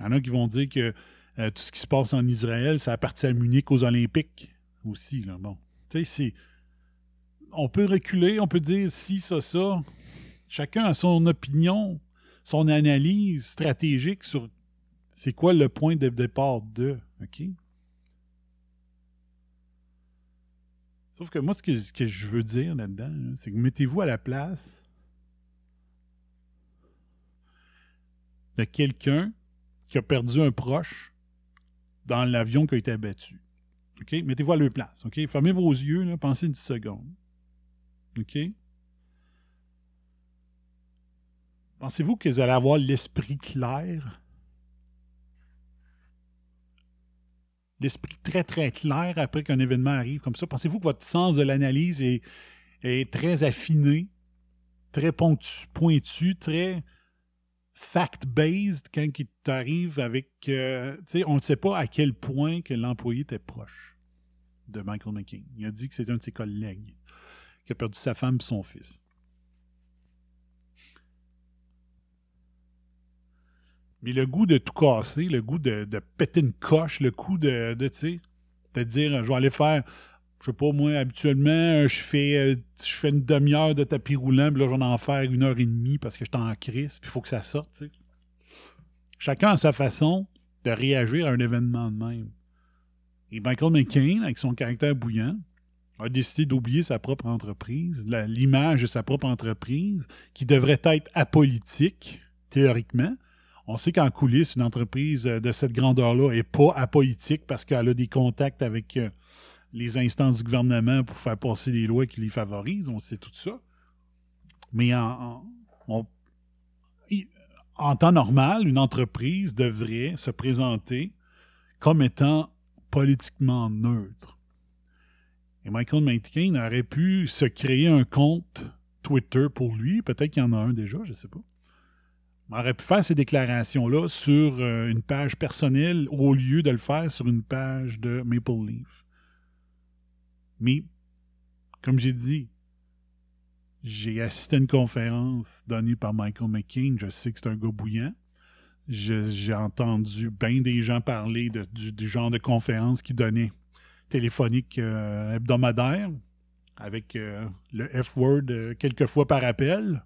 Il y en a qui vont dire que euh, tout ce qui se passe en Israël, ça appartient à Munich aux Olympiques aussi. Bon. Tu sais, c'est on peut reculer, on peut dire si, ça, ça. Chacun a son opinion, son analyse stratégique sur c'est quoi le point de départ de. OK? Sauf que moi, ce que, je veux dire là-dedans, là, c'est que mettez-vous à la place de quelqu'un qui a perdu un proche dans l'avion qui a été abattu. OK? Mettez-vous à leur place. OK? Fermez vos yeux, pensez une seconde. OK? Pensez-vous que vous allez avoir l'esprit clair? L'esprit très, très clair après qu'un événement arrive comme ça? Pensez-vous que votre sens de l'analyse est, très affiné, très ponctu- pointu, très fact-based quand il t'arrive avec... euh, on ne sait pas à quel point que l'employé était proche de Michael McCain. Il a dit que c'est un de ses collègues qui a perdu sa femme et son fils. Mais le goût de tout casser, le goût de, de péter une coche, le goût de, de tu dire, je vais aller faire, je sais pas, moi, habituellement, je fais, euh, je fais une demi-heure de tapis roulant, puis là, je vais en faire une heure et demie parce que je suis en crise, puis il faut que ça sorte, tu sais. Chacun a sa façon de réagir à un événement de même. Et Michael McCain, avec son caractère bouillant, a décidé d'oublier sa propre entreprise, l'image de sa propre entreprise, qui devrait être apolitique, théoriquement. On sait qu'en coulisses, une entreprise euh, de cette grandeur-là n'est pas apolitique parce qu'elle a des contacts avec euh, les instances du gouvernement pour faire passer des lois qui les favorisent. On sait tout ça. Mais en, temps normal, une entreprise devrait se présenter comme étant politiquement neutre. Et Michael McCain aurait pu se créer un compte Twitter pour lui. Peut-être qu'il y en a un déjà, je ne sais pas. Il aurait pu faire ces déclarations-là sur euh, une page personnelle au lieu de le faire sur une page de Maple Leaf. Mais, comme j'ai dit, J'ai assisté à une conférence donnée par Michael McCain. Je sais que c'est un gars bouillant. J'ai entendu bien des gens parler du, genre de conférence qu'il donnait téléphonique euh, hebdomadaire avec euh, le F-word euh, quelques fois par appel.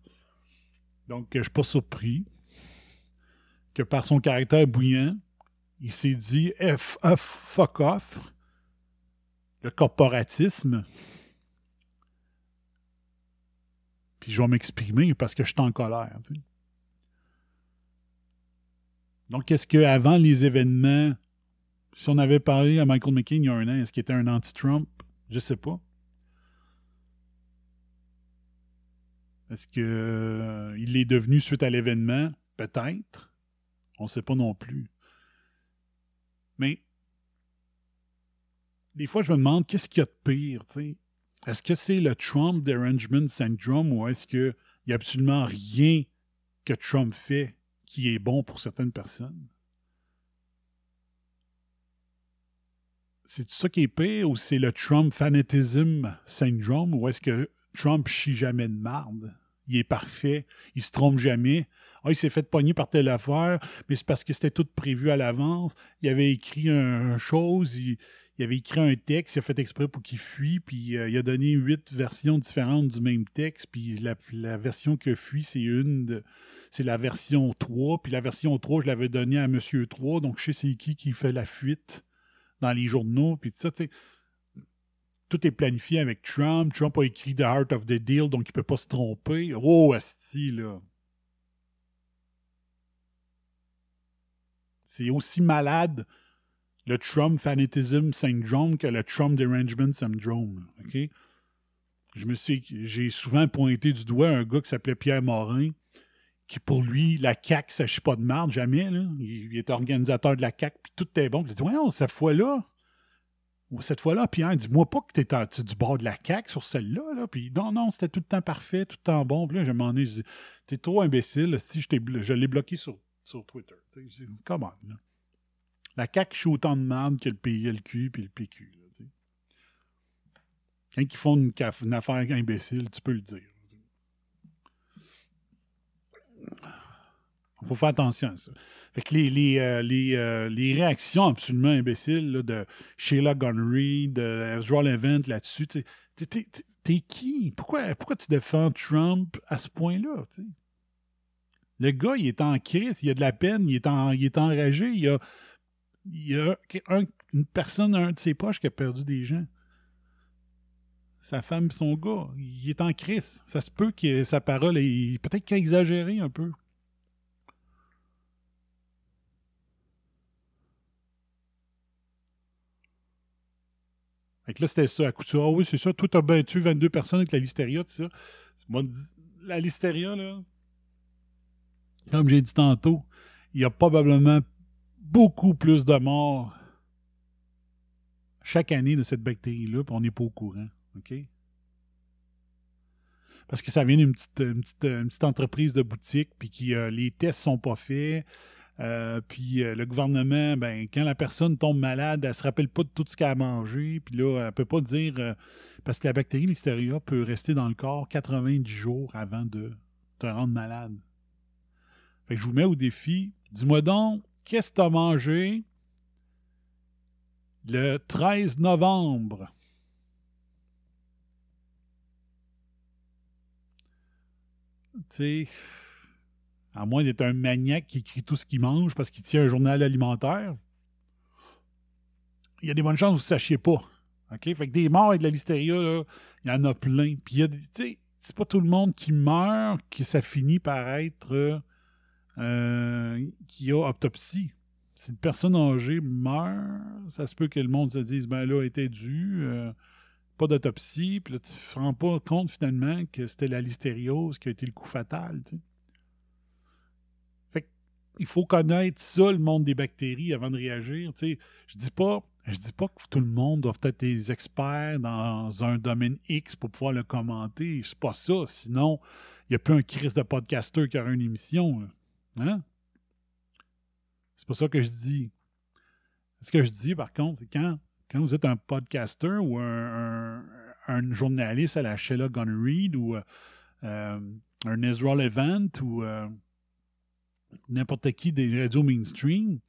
Donc, je suis pas surpris que par son caractère bouillant, il s'est dit F, F, fuck off, le corporatisme. Puis je vais m'exprimer parce que je suis en colère. Donc, est-ce qu'avant les événements, si on avait parlé à Michael McCain il y a un an, est-ce qu'il était un anti-Trump? Je sais pas. Est-ce qu'il est devenu suite à l'événement? Peut-être. On ne sait pas non plus. Mais des fois, je me demande qu'est-ce qu'il y a de pire? Est-ce que c'est le Trump Derangement Syndrome ou est-ce qu'il n'y a absolument rien que Trump fait qui est bon pour certaines personnes? C'est ça qui est pire ou c'est le Trump Fanatism Syndrome ou est-ce que Trump chie jamais de marde? Il est parfait, il se trompe jamais. Ah, il s'est fait pogner par telle affaire, mais c'est parce que c'était tout prévu à l'avance. Il avait écrit un, chose, il, avait écrit un texte, il a fait exprès pour qu'il fuit, puis euh, il a donné huit versions différentes du même texte, puis la, la version que fuit, c'est une de- c'est la version 3, puis la version 3, je l'avais donnée à Monsieur 3, donc je sais c'est qui qui fait la fuite dans les journaux, puis tout ça, tu sais. Tout est planifié avec Trump. Trump a écrit The Heart of the Deal, donc il peut pas se tromper. Oh, asti, là. C'est aussi malade le Trump Fanatism Syndrome que le Trump Derangement Syndrome. OK? Je me suis, j'ai souvent pointé du doigt un gars qui s'appelait Pierre Morin, qui pour lui, la CAQ, ça chie pas de marde, jamais. Là. Il, était organisateur de la CAQ, puis tout était bon. J'ai dit, ouais, cette fois-là, cette fois-là, Pierre, dis-moi pas que t'es du bord de la CAQ sur celle-là. Là. Puis non, non, c'était tout le temps parfait, tout le temps bon. Puis là, je me demandais, je dis, t'es trop imbécile. Si je, je l'ai bloqué sur, sur Twitter. Je dis, Come on, là. La CAQ chie autant de merde que le PLQ puis le PQ. Quand ils font une affaire imbécile, tu peux le dire. Il faut faire attention à ça. Fait que les, les, euh, les, euh, les réactions absolument imbéciles de Sheila Gunnery, de Ezra Levant là-dessus, t'es- qui? Pourquoi, pourquoi tu défends Trump à ce point-là? Le gars, il est en crise, il a de la peine, il est, en, il est enragé, il y a, il a un- une personne, un de ses poches qui a perdu des gens. Sa femme et son gars, il est en crise. Ça se peut que sa parole est peut-être qu'il a exagéré un peu. Là, c'était ça, à ça. Ah oui, c'est ça. Toi, t'as bien tué 22 personnes avec la listeria, tout ça. Moi, la listeria, là, comme j'ai dit tantôt, il y a probablement beaucoup plus de morts chaque année de cette bactérie-là, puis on n'est pas au courant. OK? Parce que ça vient d'une petite, entreprise de boutique, puis euh, les tests sont pas faits. Euh, puis euh, le gouvernement, ben, quand la personne tombe malade, elle se rappelle pas de tout ce qu'elle a mangé. Puis là, elle peut pas dire. euh, parce que la bactérie Listeria peut rester dans le corps 90 jours avant de te rendre malade. Fait que je vous mets au défi. Dis-moi donc, qu'est-ce que tu as mangé le 13 novembre? Tu sais, à moins d'être un maniaque qui écrit tout ce qu'il mange parce qu'il tient un journal alimentaire, il y a des bonnes chances que vous ne sachiez pas. OK? Fait que des morts avec de la listeria, il y en a plein. Puis il y a pas tout le monde qui meurt que ça finit par être euh, qui a autopsie. Si une personne âgée meurt, ça se peut que le monde se dise ben là, était dû, euh, pas d'autopsie, puis là, tu te rends pas compte finalement que c'était la listériose qui a été le coup fatal. Il faut connaître ça, le monde des bactéries, avant de réagir. Je dis pas. Je dis pas que tout le monde doit être des experts dans un domaine X pour pouvoir le commenter. C'est pas ça. Sinon, il n'y a plus un Chris de podcaster qui aura une émission. Hein? C'est pas ça que je dis. Ce que je dis, par contre, c'est quand, quand vous êtes un podcaster ou un journaliste à la Sheila Gunn Reid ou euh, euh, un Ezra Levant ou euh, n'importe qui des radios mainstream,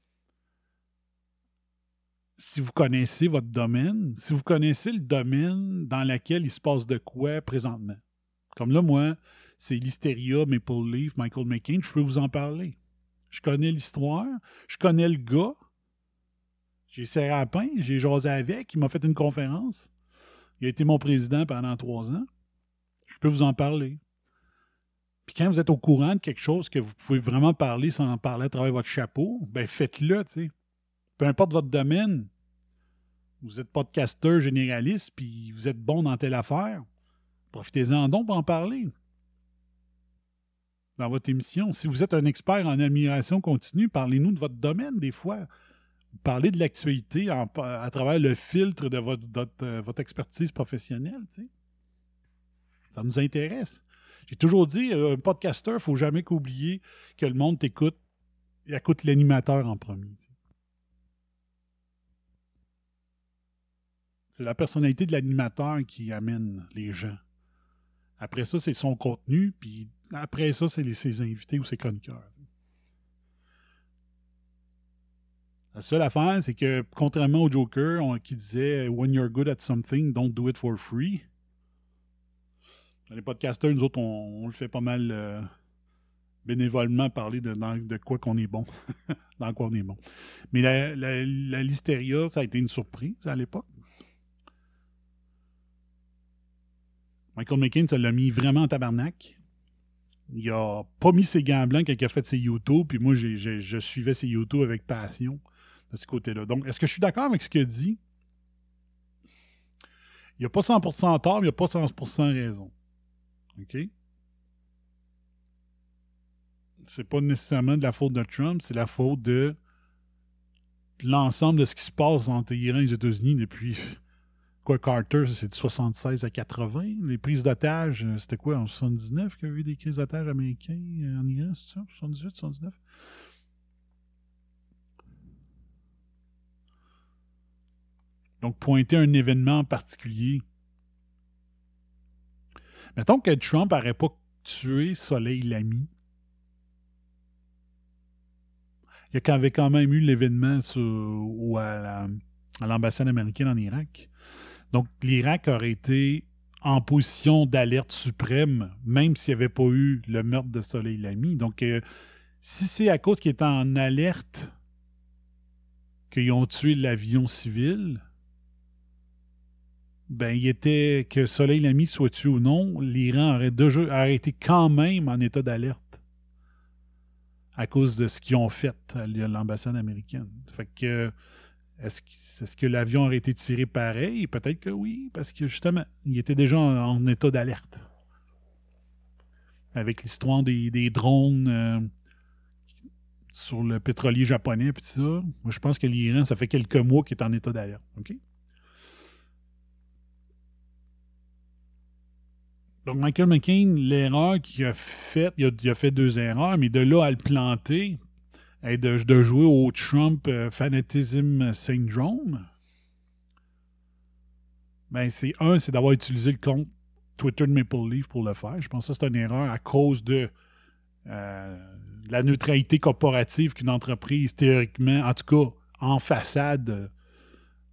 si vous connaissez votre domaine, si vous connaissez le domaine dans lequel il se passe de quoi présentement. Comme là, moi, c'est l'Hysteria, Maple Leaf, Michael McCain, je peux vous en parler. Je connais l'histoire, je connais le gars. J'ai serré à pain, j'ai jasé avec, il m'a fait une conférence. Il a été mon président pendant trois ans. Je peux vous en parler. Puis quand vous êtes au courant de quelque chose que vous pouvez vraiment parler sans en parler à travers votre chapeau, ben faites-le, tu sais. Peu importe votre domaine. Vous êtes podcasteur généraliste, puis vous êtes bon dans telle affaire. Profitez-en donc pour en parler. Dans votre émission. Si vous êtes un expert en admiration continue, parlez-nous de votre domaine des fois. Parlez de l'actualité à travers le filtre de votre, euh, votre expertise professionnelle. tu sais. Ça nous intéresse. J'ai toujours dit, euh, un podcasteur, il ne faut jamais qu'oublier que le monde t'écoute. Il écoute l'animateur en premier. C'est la personnalité de l'animateur qui amène les gens. Après ça, c'est son contenu, puis après ça, c'est ses invités ou ses chroniqueurs. La seule affaire, c'est que contrairement au Joker on- qui disait When you're good at something, don't do it for free. Les podcasteurs, nous autres, on, le fait pas mal euh, bénévolement parler de, quoi qu'on est bon. dans quoi on est bon. Mais la, Listeria, ça a été une surprise à l'époque. Michael McCain, ça l'a mis vraiment en tabarnak. Il a pas mis ses gants blancs quand il a fait ses YouTube, puis moi, je suivais ses YouTube avec passion de ce côté-là. Donc, est-ce que je suis d'accord avec ce qu'il a dit? Il n'y a pas 100% tort, il n'y a pas 100% raison. OK? C'est pas nécessairement de la faute de Trump, c'est la faute de l'ensemble de ce qui se passe entre l'Iran et les États-Unis depuis quoi Carter, c'est de 76 à 80. Les prises d'otages, euh, c'était quoi en 79 qu'il y a eu des crises d'otages américains euh, en Iran, c'est ça? 78, 79? Donc, pointer un événement en particulier. Mettons que Trump n'aurait pas tué Soleil Lamy. Il y avait quand même eu l'événement à l'ambassade américaine en Irak. Donc, l'Irak aurait été en position d'alerte suprême, même s'il n'y avait pas eu le meurtre de Soleil Lamy. Donc, euh, si c'est à cause qu'il était en alerte qu'ils ont tué l'avion civil, ben, il était que Soleil Lamy soit tué ou non, l'Iran aurait déjà été quand même en état d'alerte à cause de ce qu'ils ont fait à l'ambassade américaine. Fait que est-ce que, que l'avion aurait été tiré pareil? Peut-être que oui, parce que justement, il était déjà en, état d'alerte. Avec l'histoire des, drones euh, sur le pétrolier japonais, puis ça. Moi, je pense que l'Iran, ça fait quelques mois qu'il est en état d'alerte. Donc, Michael McCain, l'erreur qu'il a faite, il a, fait deux erreurs, mais de là à le planter, et de, de jouer au Trump euh, Fanatism Syndrome, ben c'est un, c'est d'avoir utilisé le compte Twitter de Maple Leaf pour le faire. Je pense que c'est une erreur à cause de euh, la neutralité corporative qu'une entreprise, théoriquement, en tout cas, en façade, euh,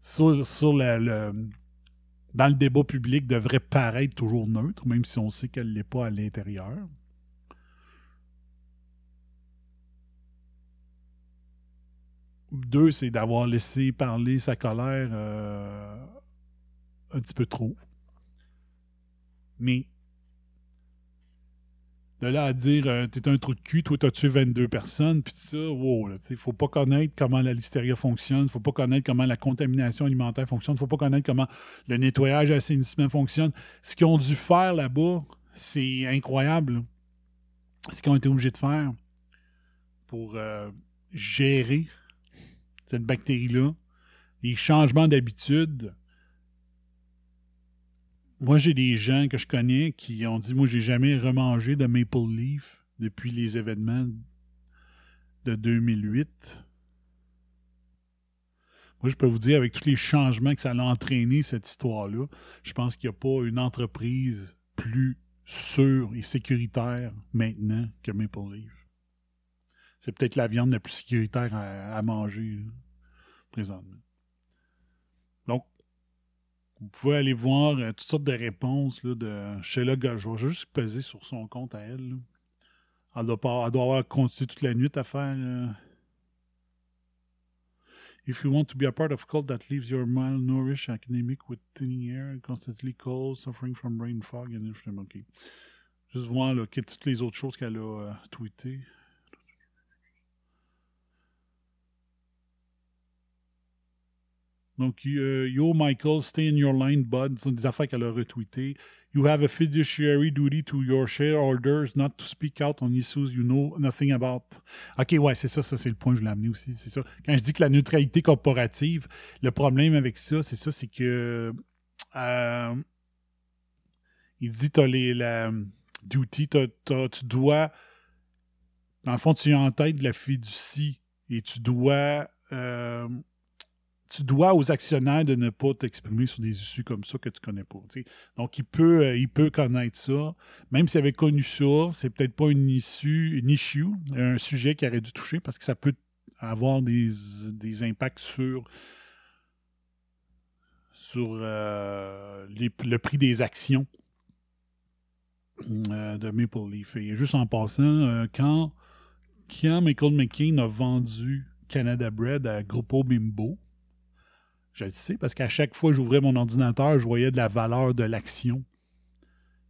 sur, le, dans le débat public, devrait paraître toujours neutre, même si on sait qu'elle ne l'est pas à l'intérieur. Deux, c'est d'avoir laissé parler sa colère euh, un petit peu trop. Mais de là à dire euh, t'es un trou de cul, toi t'as tué 22 personnes, puis ça, wow, là, faut pas connaître comment la listeria fonctionne, faut pas connaître comment la contamination alimentaire fonctionne, faut pas connaître comment le nettoyage et l'assainissement fonctionne. Ce qu'ils ont dû faire là-bas, c'est incroyable. Ce qu'ils ont été obligés de faire pour euh, gérer cette bactérie-là, les changements d'habitude. Moi, j'ai des gens que je connais qui ont dit Moi, j'ai jamais remangé de Maple Leaf depuis les événements de 2008. Moi, je peux vous dire, avec tous les changements que ça a entraîné, cette histoire-là, je pense qu'il n'y a pas une entreprise plus sûr et sécuritaire maintenant que Maple Leaf. C'est peut-être la viande la plus sécuritaire à, manger présentement. Vous pouvez aller voir euh, toutes sortes de réponses là, de Sheila. Je vais juste peser sur son compte à elle. Elle doit, pas, elle doit avoir continué toute la nuit à faire. là. If you want to be a part of cult that leaves your malnourished academic with thinning hair, constantly cold, suffering from brain fog and inflammation. OK. Juste voir là, toutes les autres choses qu'elle a euh, tweetées. Donc, euh, Yo, Michael, stay in your line, bud. Ce sont des affaires qu'elle a retweetées. You have a fiduciary duty to your shareholders not to speak out on issues you know nothing about. OK, ouais, c'est ça, ça c'est le point je voulais amener aussi. C'est ça. Quand je dis que la neutralité corporative, le problème avec ça, c'est ça, c'est que. euh, il dit, t'as les. La, duty, t'as- t'as- tu dois. Dans le fond, tu es en tête de la fiducie et tu dois. euh, tu dois aux actionnaires de ne pas t'exprimer sur des issues comme ça que tu connais pas. Donc, il peut, euh, il peut connaître ça. Même s'il avait connu ça, c'est peut-être pas une issue, une issue, un sujet qu'il aurait dû toucher parce que ça peut avoir des, des impacts sur, sur euh, les- le prix des actions euh, de Maple Leaf. Et juste en passant, quand, quand Michael McCain a vendu Canada Bread à Grupo Bimbo, parce qu'à chaque fois que j'ouvrais mon ordinateur, je voyais de la valeur de l'action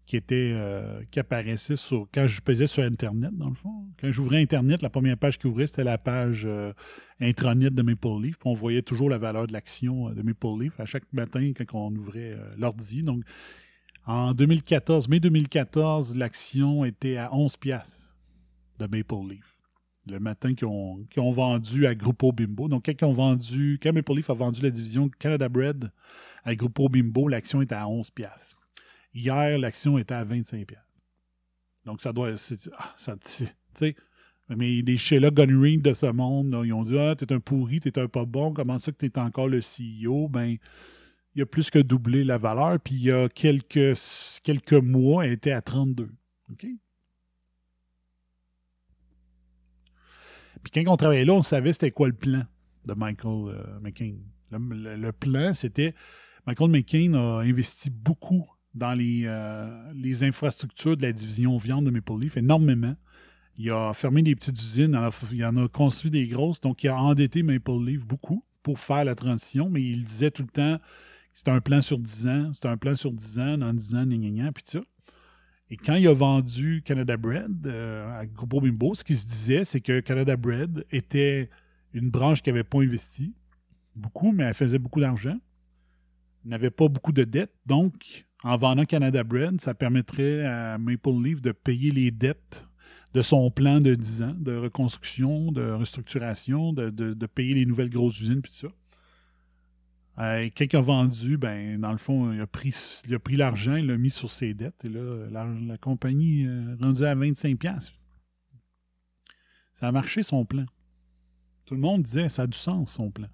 qui était euh, qui apparaissait sur quand je pesais sur Internet, dans le fond. Quand j'ouvrais Internet, la première page qui ouvrait, c'était la page euh, intranet de Maple Leaf. Puis on voyait toujours la valeur de l'action euh, de Maple Leaf à chaque matin quand on ouvrait l'ordi. Donc en 2014, mai 2014, l'action était à 11 piastres de Maple Leaf le matin qu'ils ont, vendu à Grupo Bimbo. Donc, quand, ils ont vendu, quand Maple a vendu la division Canada Bread à Grupo Bimbo, l'action était à 11 piastres. Hier, l'action était à 25 piastres. Donc, ça doit... ah, ça, mais les Sheila Gunnery de ce monde, ils ont dit « Ah, t'es un pourri, t'es un pas bon, comment ça que t'es encore le CEO? » Ben, il a plus que doublé la valeur, puis il y a quelques, quelques mois, elle était à 32. OK? Puis quand on travaillait là, on savait c'était quoi le plan de Michael euh, McCain. Le, plan, c'était Michael McCain a investi beaucoup dans les, euh, les infrastructures de la division viande de Maple Leaf, énormément. Il a fermé des petites usines, il en a, construit des grosses, donc il a endetté Maple Leaf beaucoup pour faire la transition, mais il disait tout le temps que c'était un plan sur 10 ans, c'était un plan sur 10 ans, dans 10 ans, gna, gna, puis tout ça. Et quand il a vendu Canada Bread euh, à Grupo Bimbo, ce qui se disait, c'est que Canada Bread était une branche qui n'avait pas investi beaucoup, mais elle faisait beaucoup d'argent. N'avait pas beaucoup de dettes. Donc, en vendant Canada Bread, ça permettrait à Maple Leaf de payer les dettes de son plan de 10 ans de reconstruction, de restructuration, de, de- de payer les nouvelles grosses usines, puis tout ça. Euh, il a vendu, ben, dans le fond, il a pris, l'argent, il l'a mis sur ses dettes. Et là, la, la compagnie est rendue à 25$. piastres. Ça a marché son plan. Tout le monde disait ça a du sens, son plan.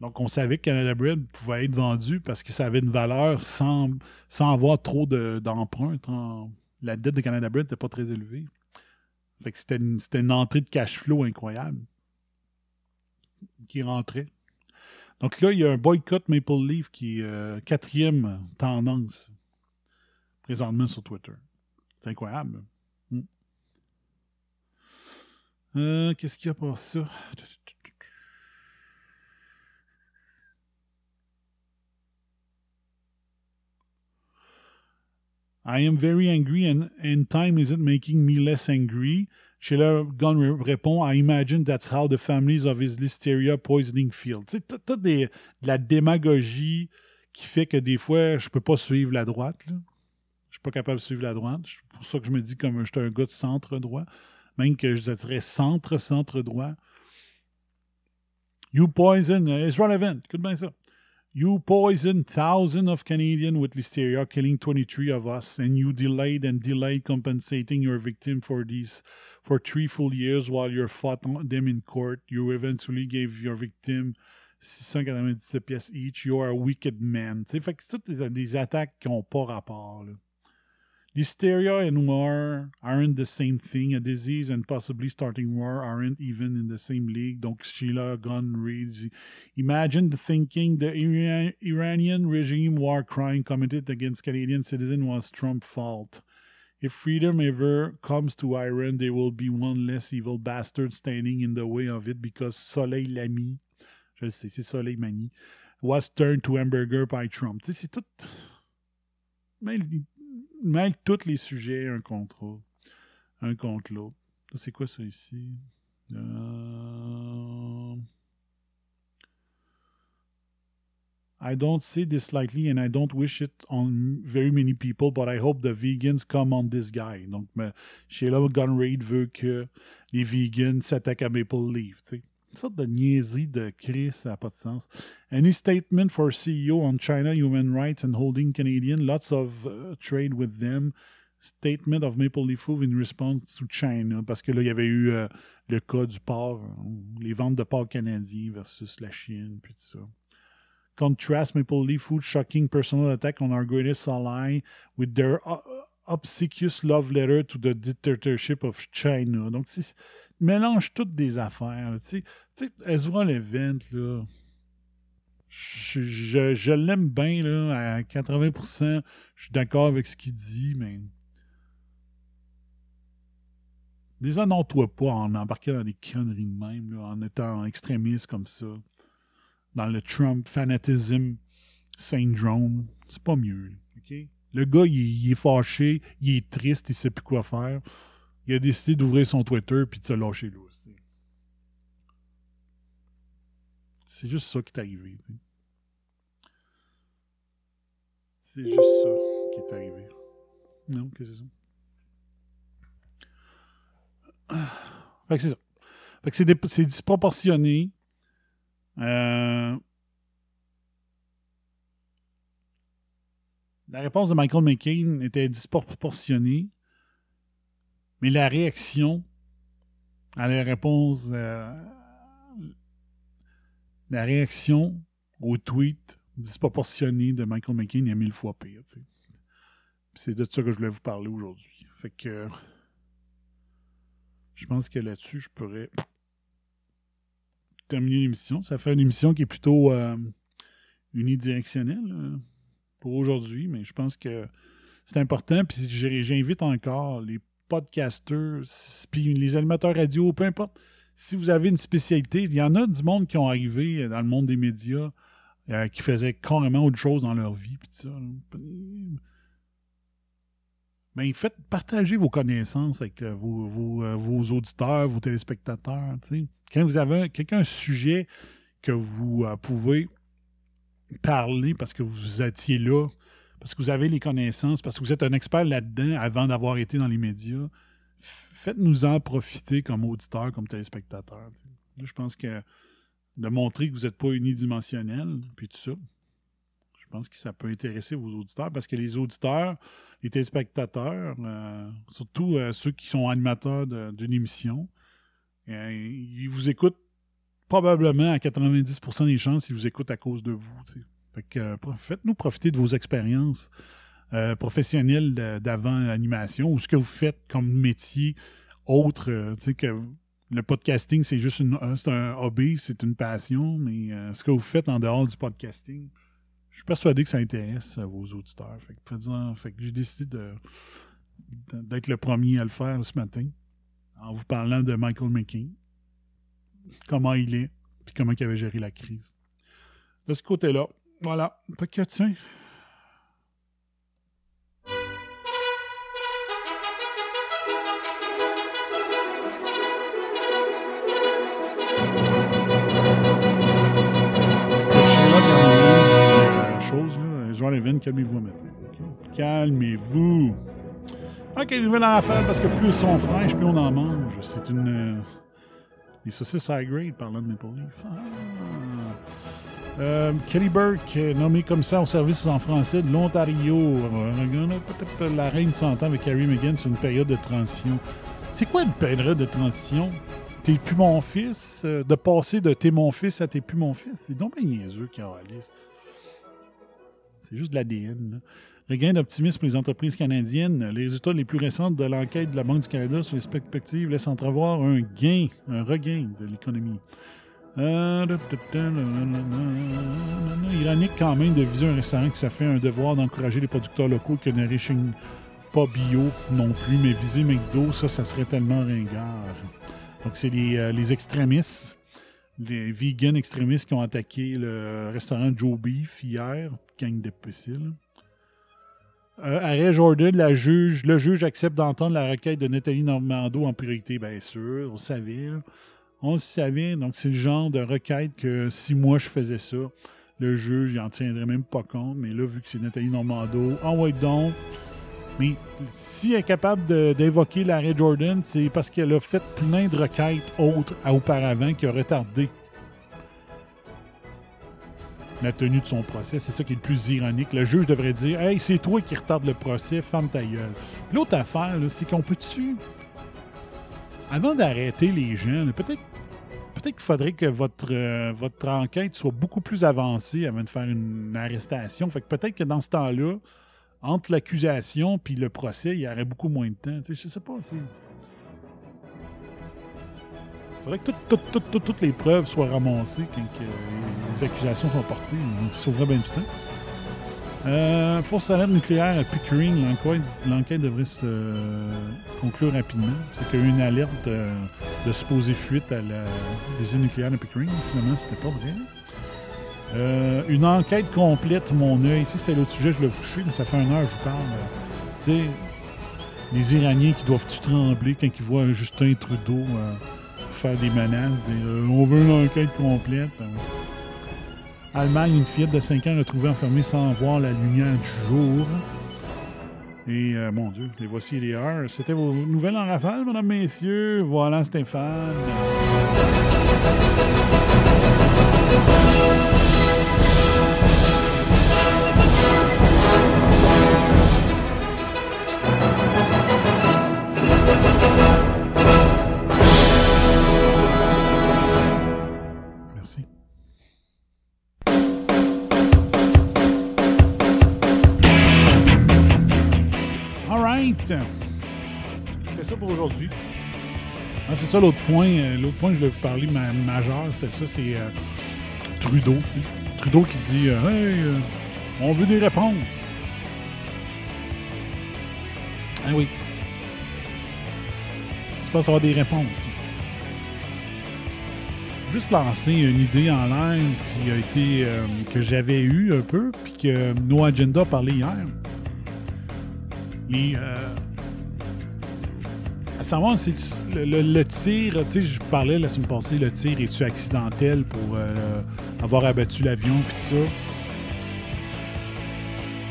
Donc, on savait que Canada Bread pouvait être vendu parce que ça avait une valeur sans, sans avoir trop de- d'emprunts. En- la dette de Canada Bread n'était pas très élevée. C'était une entrée de cash flow incroyable qui rentrait. Donc là, il y a un boycott Maple Leaf qui est euh, quatrième tendance présentement sur Twitter. C'est incroyable. Mm. Euh, Qu'est-ce qu'il y a pour ça? I am very angry and, and time isn't making me less angry. Sheila Gunn ré- répond I imagine that's how the families of his listeria poisoning feel. Tu sais, t'as- de la démagogie qui fait que des fois, je peux pas suivre la droite. Là. Je suis pas capable de suivre la droite. C'est pour ça que je me dis comme je suis un gars de centre-droit. Même que je serais centre-centre-droit. You poison, uh, it's relevant. Écoute bien ça. You poisoned thousands of Canadians with listeria, killing 23 of us, and you delayed and delayed compensating your victim for these for three full years while you fought them in court. You eventually gave your victim 697 pièces each. You are a wicked man. Sais, fait que c'est des attaques qui n'ont pas rapport. là. Hysteria and war aren't the same thing. A disease and possibly starting war aren't even in the same league. Donc, Sheila Gunn reads Imagine the thinking the Iran- Iranian regime war crime committed against Canadian citizens was Trump's fault. If freedom ever comes to Iran, there will be one less evil bastard standing in the way of it because Soleil Lamy, je sais, c'est Soleil Mani, was turned to hamburger by Trump. C'est tout. Mêle, mêle tous les sujets un contre l'autre. Un contre l'autre. C'est quoi ça ici? Euh, I don't say this lightly and I don't wish it on very many people, but I hope the vegans come on this guy. Donc, Sheila Gunraid veut que les vegans s'attaquent à Maple Leaf. tu sais. Une sorte de niaiserie de Chris, ça n'a pas de sens. Any statement for CEO on China human rights and holding Canadian, lots of uh, trade with them. Statement of Maple Leaf Food in response to China. Parce que là, il y avait eu euh, le cas du porc, euh, les ventes de porc canadiens versus la Chine, puis tout ça. Contrast Maple Leaf Food shocking personal attack on our greatest ally with their uh, obsequious love letter to the dictatorship of China. Donc, mélange toutes des affaires. Tu sais, Ezra Levent, là, je, je, je l'aime bien, là, à 80%. Je suis d'accord avec ce qu'il dit, mais. Déshonore-toi pas en embarquant dans des conneries de même, là, en étant extrémiste comme ça. Dans le Trump fanatism syndrome. C'est pas mieux, OK? Le gars, il, est fâché, il est triste, il sait plus quoi faire. Il a décidé d'ouvrir son Twitter puis de se lâcher là aussi. C'est juste ça qui est arrivé. C'est juste ça qui est arrivé. Non, qu'est-ce que c'est ça? Fait que c'est ça. Fait que c'est disproportionné. Euh, La réponse de Michael McCain était disproportionnée, mais la réaction à la réponse, euh, la réaction au tweet disproportionné de Michael McCain est mille fois pire. C'est de ça que je voulais vous parler aujourd'hui. Fait que je pense que là-dessus, je pourrais terminer l'émission. Ça fait une émission qui est plutôt euh, unidirectionnelle. Pour aujourd'hui, mais je pense que c'est important. Puis j'invite encore les podcasters, s- puis les animateurs radio, peu importe. Si vous avez une spécialité, il y en a du monde qui ont arrivé dans le monde des médias euh, qui faisaient carrément autre chose dans leur vie. Puis ça. Ben, faites partager vos connaissances avec euh, euh, vos auditeurs, vos téléspectateurs. Quand vous avez un- quelqu'un un sujet que vous pouvez parler parce que vous étiez là, parce que vous avez les connaissances, parce que vous êtes un expert là-dedans avant d'avoir été dans les médias, faites-nous en profiter comme auditeur, comme téléspectateur. tu sais. Là, je pense que de montrer que vous n'êtes pas unidimensionnel, puis tout ça, je pense que ça peut intéresser vos auditeurs parce que les auditeurs, les téléspectateurs, euh, surtout euh, ceux qui sont animateurs d'une émission, euh, ils vous écoutent probablement à 90% des chances, ils vous écoutent à cause de vous. Fait que euh, faites-nous profiter de vos expériences euh, professionnelles d'avant l'animation ou ce que vous faites comme métier autre. euh, que le podcasting, c'est juste une, un- hobby, c'est une passion, mais ce que vous faites en dehors du podcasting, je suis persuadé que ça intéresse vos auditeurs. Fait que, j'ai décidé d'être le premier à le faire ce matin en vous parlant de Michael McKean comment il est, puis comment il avait géré la crise. De ce côté-là, voilà. Fait que, tiens. Euh, Leven, calmez-vous maintenant. Calmez-vous. Ok, nouvelle affaire, parce que plus ils sont fraîches, plus on en mange. C'est une. Les saucisses high grade, parlant de Maple Leaf. Ah. Euh, Kelly Burke, euh, nommé commissaire au service en français de l'Ontario. Euh, La reine s'entend avec Carrie Megan sur une période de transition. C'est quoi une période de transition? T'es plus mon fils? de passer de t'es mon fils à t'es plus mon fils? C'est donc bien niaiseux, Carolis. C'est juste de l'ADN. Regain d'optimisme pour les entreprises canadiennes. Les résultats les plus récents de l'enquête de la Banque du Canada sur les perspectives laissent entrevoir un gain, un regain de l'économie. Euh, Ironique quand même de viser un restaurant qui ça fait un devoir d'encourager les producteurs locaux qui ne réchignent pas bio non plus, mais viser McDo, ça, ça serait tellement ringard. Donc, c'est les, euh, extrémistes, les vegan extrémistes qui ont attaqué le restaurant Joe Beef hier, gang d'imbéciles. Euh, arrêt Jordan, la juge, le juge accepte d'entendre la requête de Nathalie Normando en priorité. Bien sûr, on le savait. On le savait. Donc, c'est le genre de requête que si moi je faisais ça, le juge, il en tiendrait même pas compte. Mais là, vu que c'est Nathalie Normando, envoie donc. Mais si elle est capable d'invoquer l'arrêt Jordan, c'est parce qu'elle a fait plein de requêtes autres auparavant qui ont retardé la tenue de son procès. C'est ça qui est le plus ironique. Le juge devrait dire Hey, c'est toi qui retarde le procès, ferme ta gueule. L'autre affaire, c'est qu'on peut-tu. Avant d'arrêter les gens, peut-être. Peut-être qu'il faudrait que votre, euh, votre enquête soit beaucoup plus avancée avant de faire une arrestation. Fait peut-être que dans ce temps-là, entre l'accusation puis le procès, il y aurait beaucoup moins de temps. Je sais pas. Faudrait que tout- tout- tout- tout- toutes les preuves soient ramassées quand que les accusations sont portées. Ça sauverait bien du temps. Euh, force nucléaire à Pickering. L'enquête, devrait se euh, conclure rapidement. C'est qu'il y a eu une alerte euh, de supposée fuite à l'usine nucléaire de Pickering. Finalement, c'était pas vrai. Euh, une enquête complète, mon œil. Ça, c'était l'autre sujet, je l'ai touché, mais ça fait une heure que je vous parle. Tu sais, les Iraniens qui doivent-tu trembler quand ils voient Justin Trudeau des menaces, euh, on veut une enquête complète. Euh, Allemagne, une fillette de 5 ans retrouvée enfermée sans voir la lumière du jour. Et euh, mon Dieu, les voici les heures. C'était vos nouvelles en rafale, mesdames, messieurs. Voilà Stéphane. C'est ça pour aujourd'hui. Ah, c'est ça l'autre point. euh, L'autre point que je voulais vous parler ma- majeur, c'était ça, c'est euh, Trudeau. Trudeau qui dit euh, Hey, on veut des réponses. Ah oui. Tu penses avoir des réponses. Juste lancer une idée en l'air qui a été que j'avais eu un peu, puis que No Agenda a parlé hier. Et savoir, le, tir, tu sais, je parlais la semaine passée, le tir est-tu accidentel pour euh, avoir abattu l'avion puis tout ça?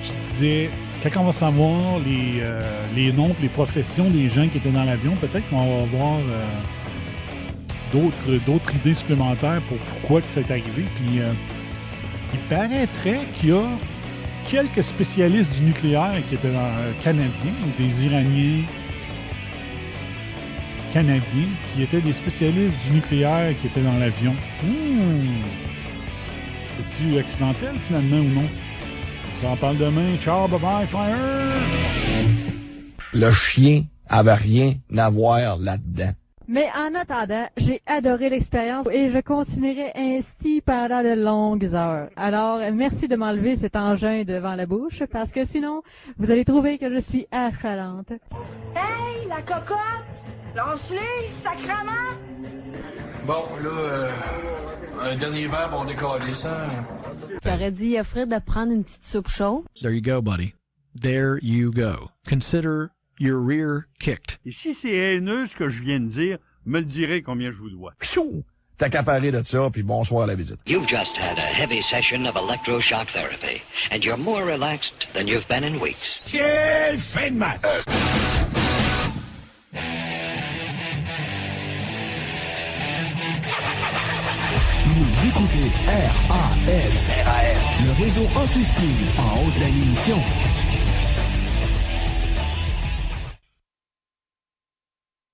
Je disais, quand on va savoir les, euh, noms les professions des gens qui étaient dans l'avion, peut-être qu'on va avoir euh, d'autres, idées supplémentaires pour pourquoi que ça est arrivé. Puis il paraîtrait qu'il y a quelques spécialistes du nucléaire qui étaient canadiens, ou des Iraniens canadiens, qui étaient des spécialistes du nucléaire qui étaient dans l'avion. Hmm. C'est-tu accidentel finalement ou non? On s'en parle demain. Ciao, bye bye, fire! Le chien avait rien à voir là-dedans. Mais en attendant, j'ai adoré l'expérience et je continuerai ainsi pendant de longues heures. Alors, merci de m'enlever cet engin devant la bouche parce que sinon, vous allez trouver que je suis achalante. Hey, la cocotte! Lâche-les, sacrement! Bon, là, euh, un dernier verre, on décolle ça. J'aurais dû y offrir de prendre une petite soupe chaude? There you go, buddy. There you go. Consider your rear kicked. Et si c'est haineux ce que je viens de dire, me le direz combien je vous dois. Pfiou! T'as accaparé de ça, puis bonsoir à la visite. You've just had a heavy session of electroshock therapy, and you're more relaxed than you've been in weeks. Quelle fin de match! Vous écoutez RAS, RAS, le réseau anti-spin en haute de l'émission.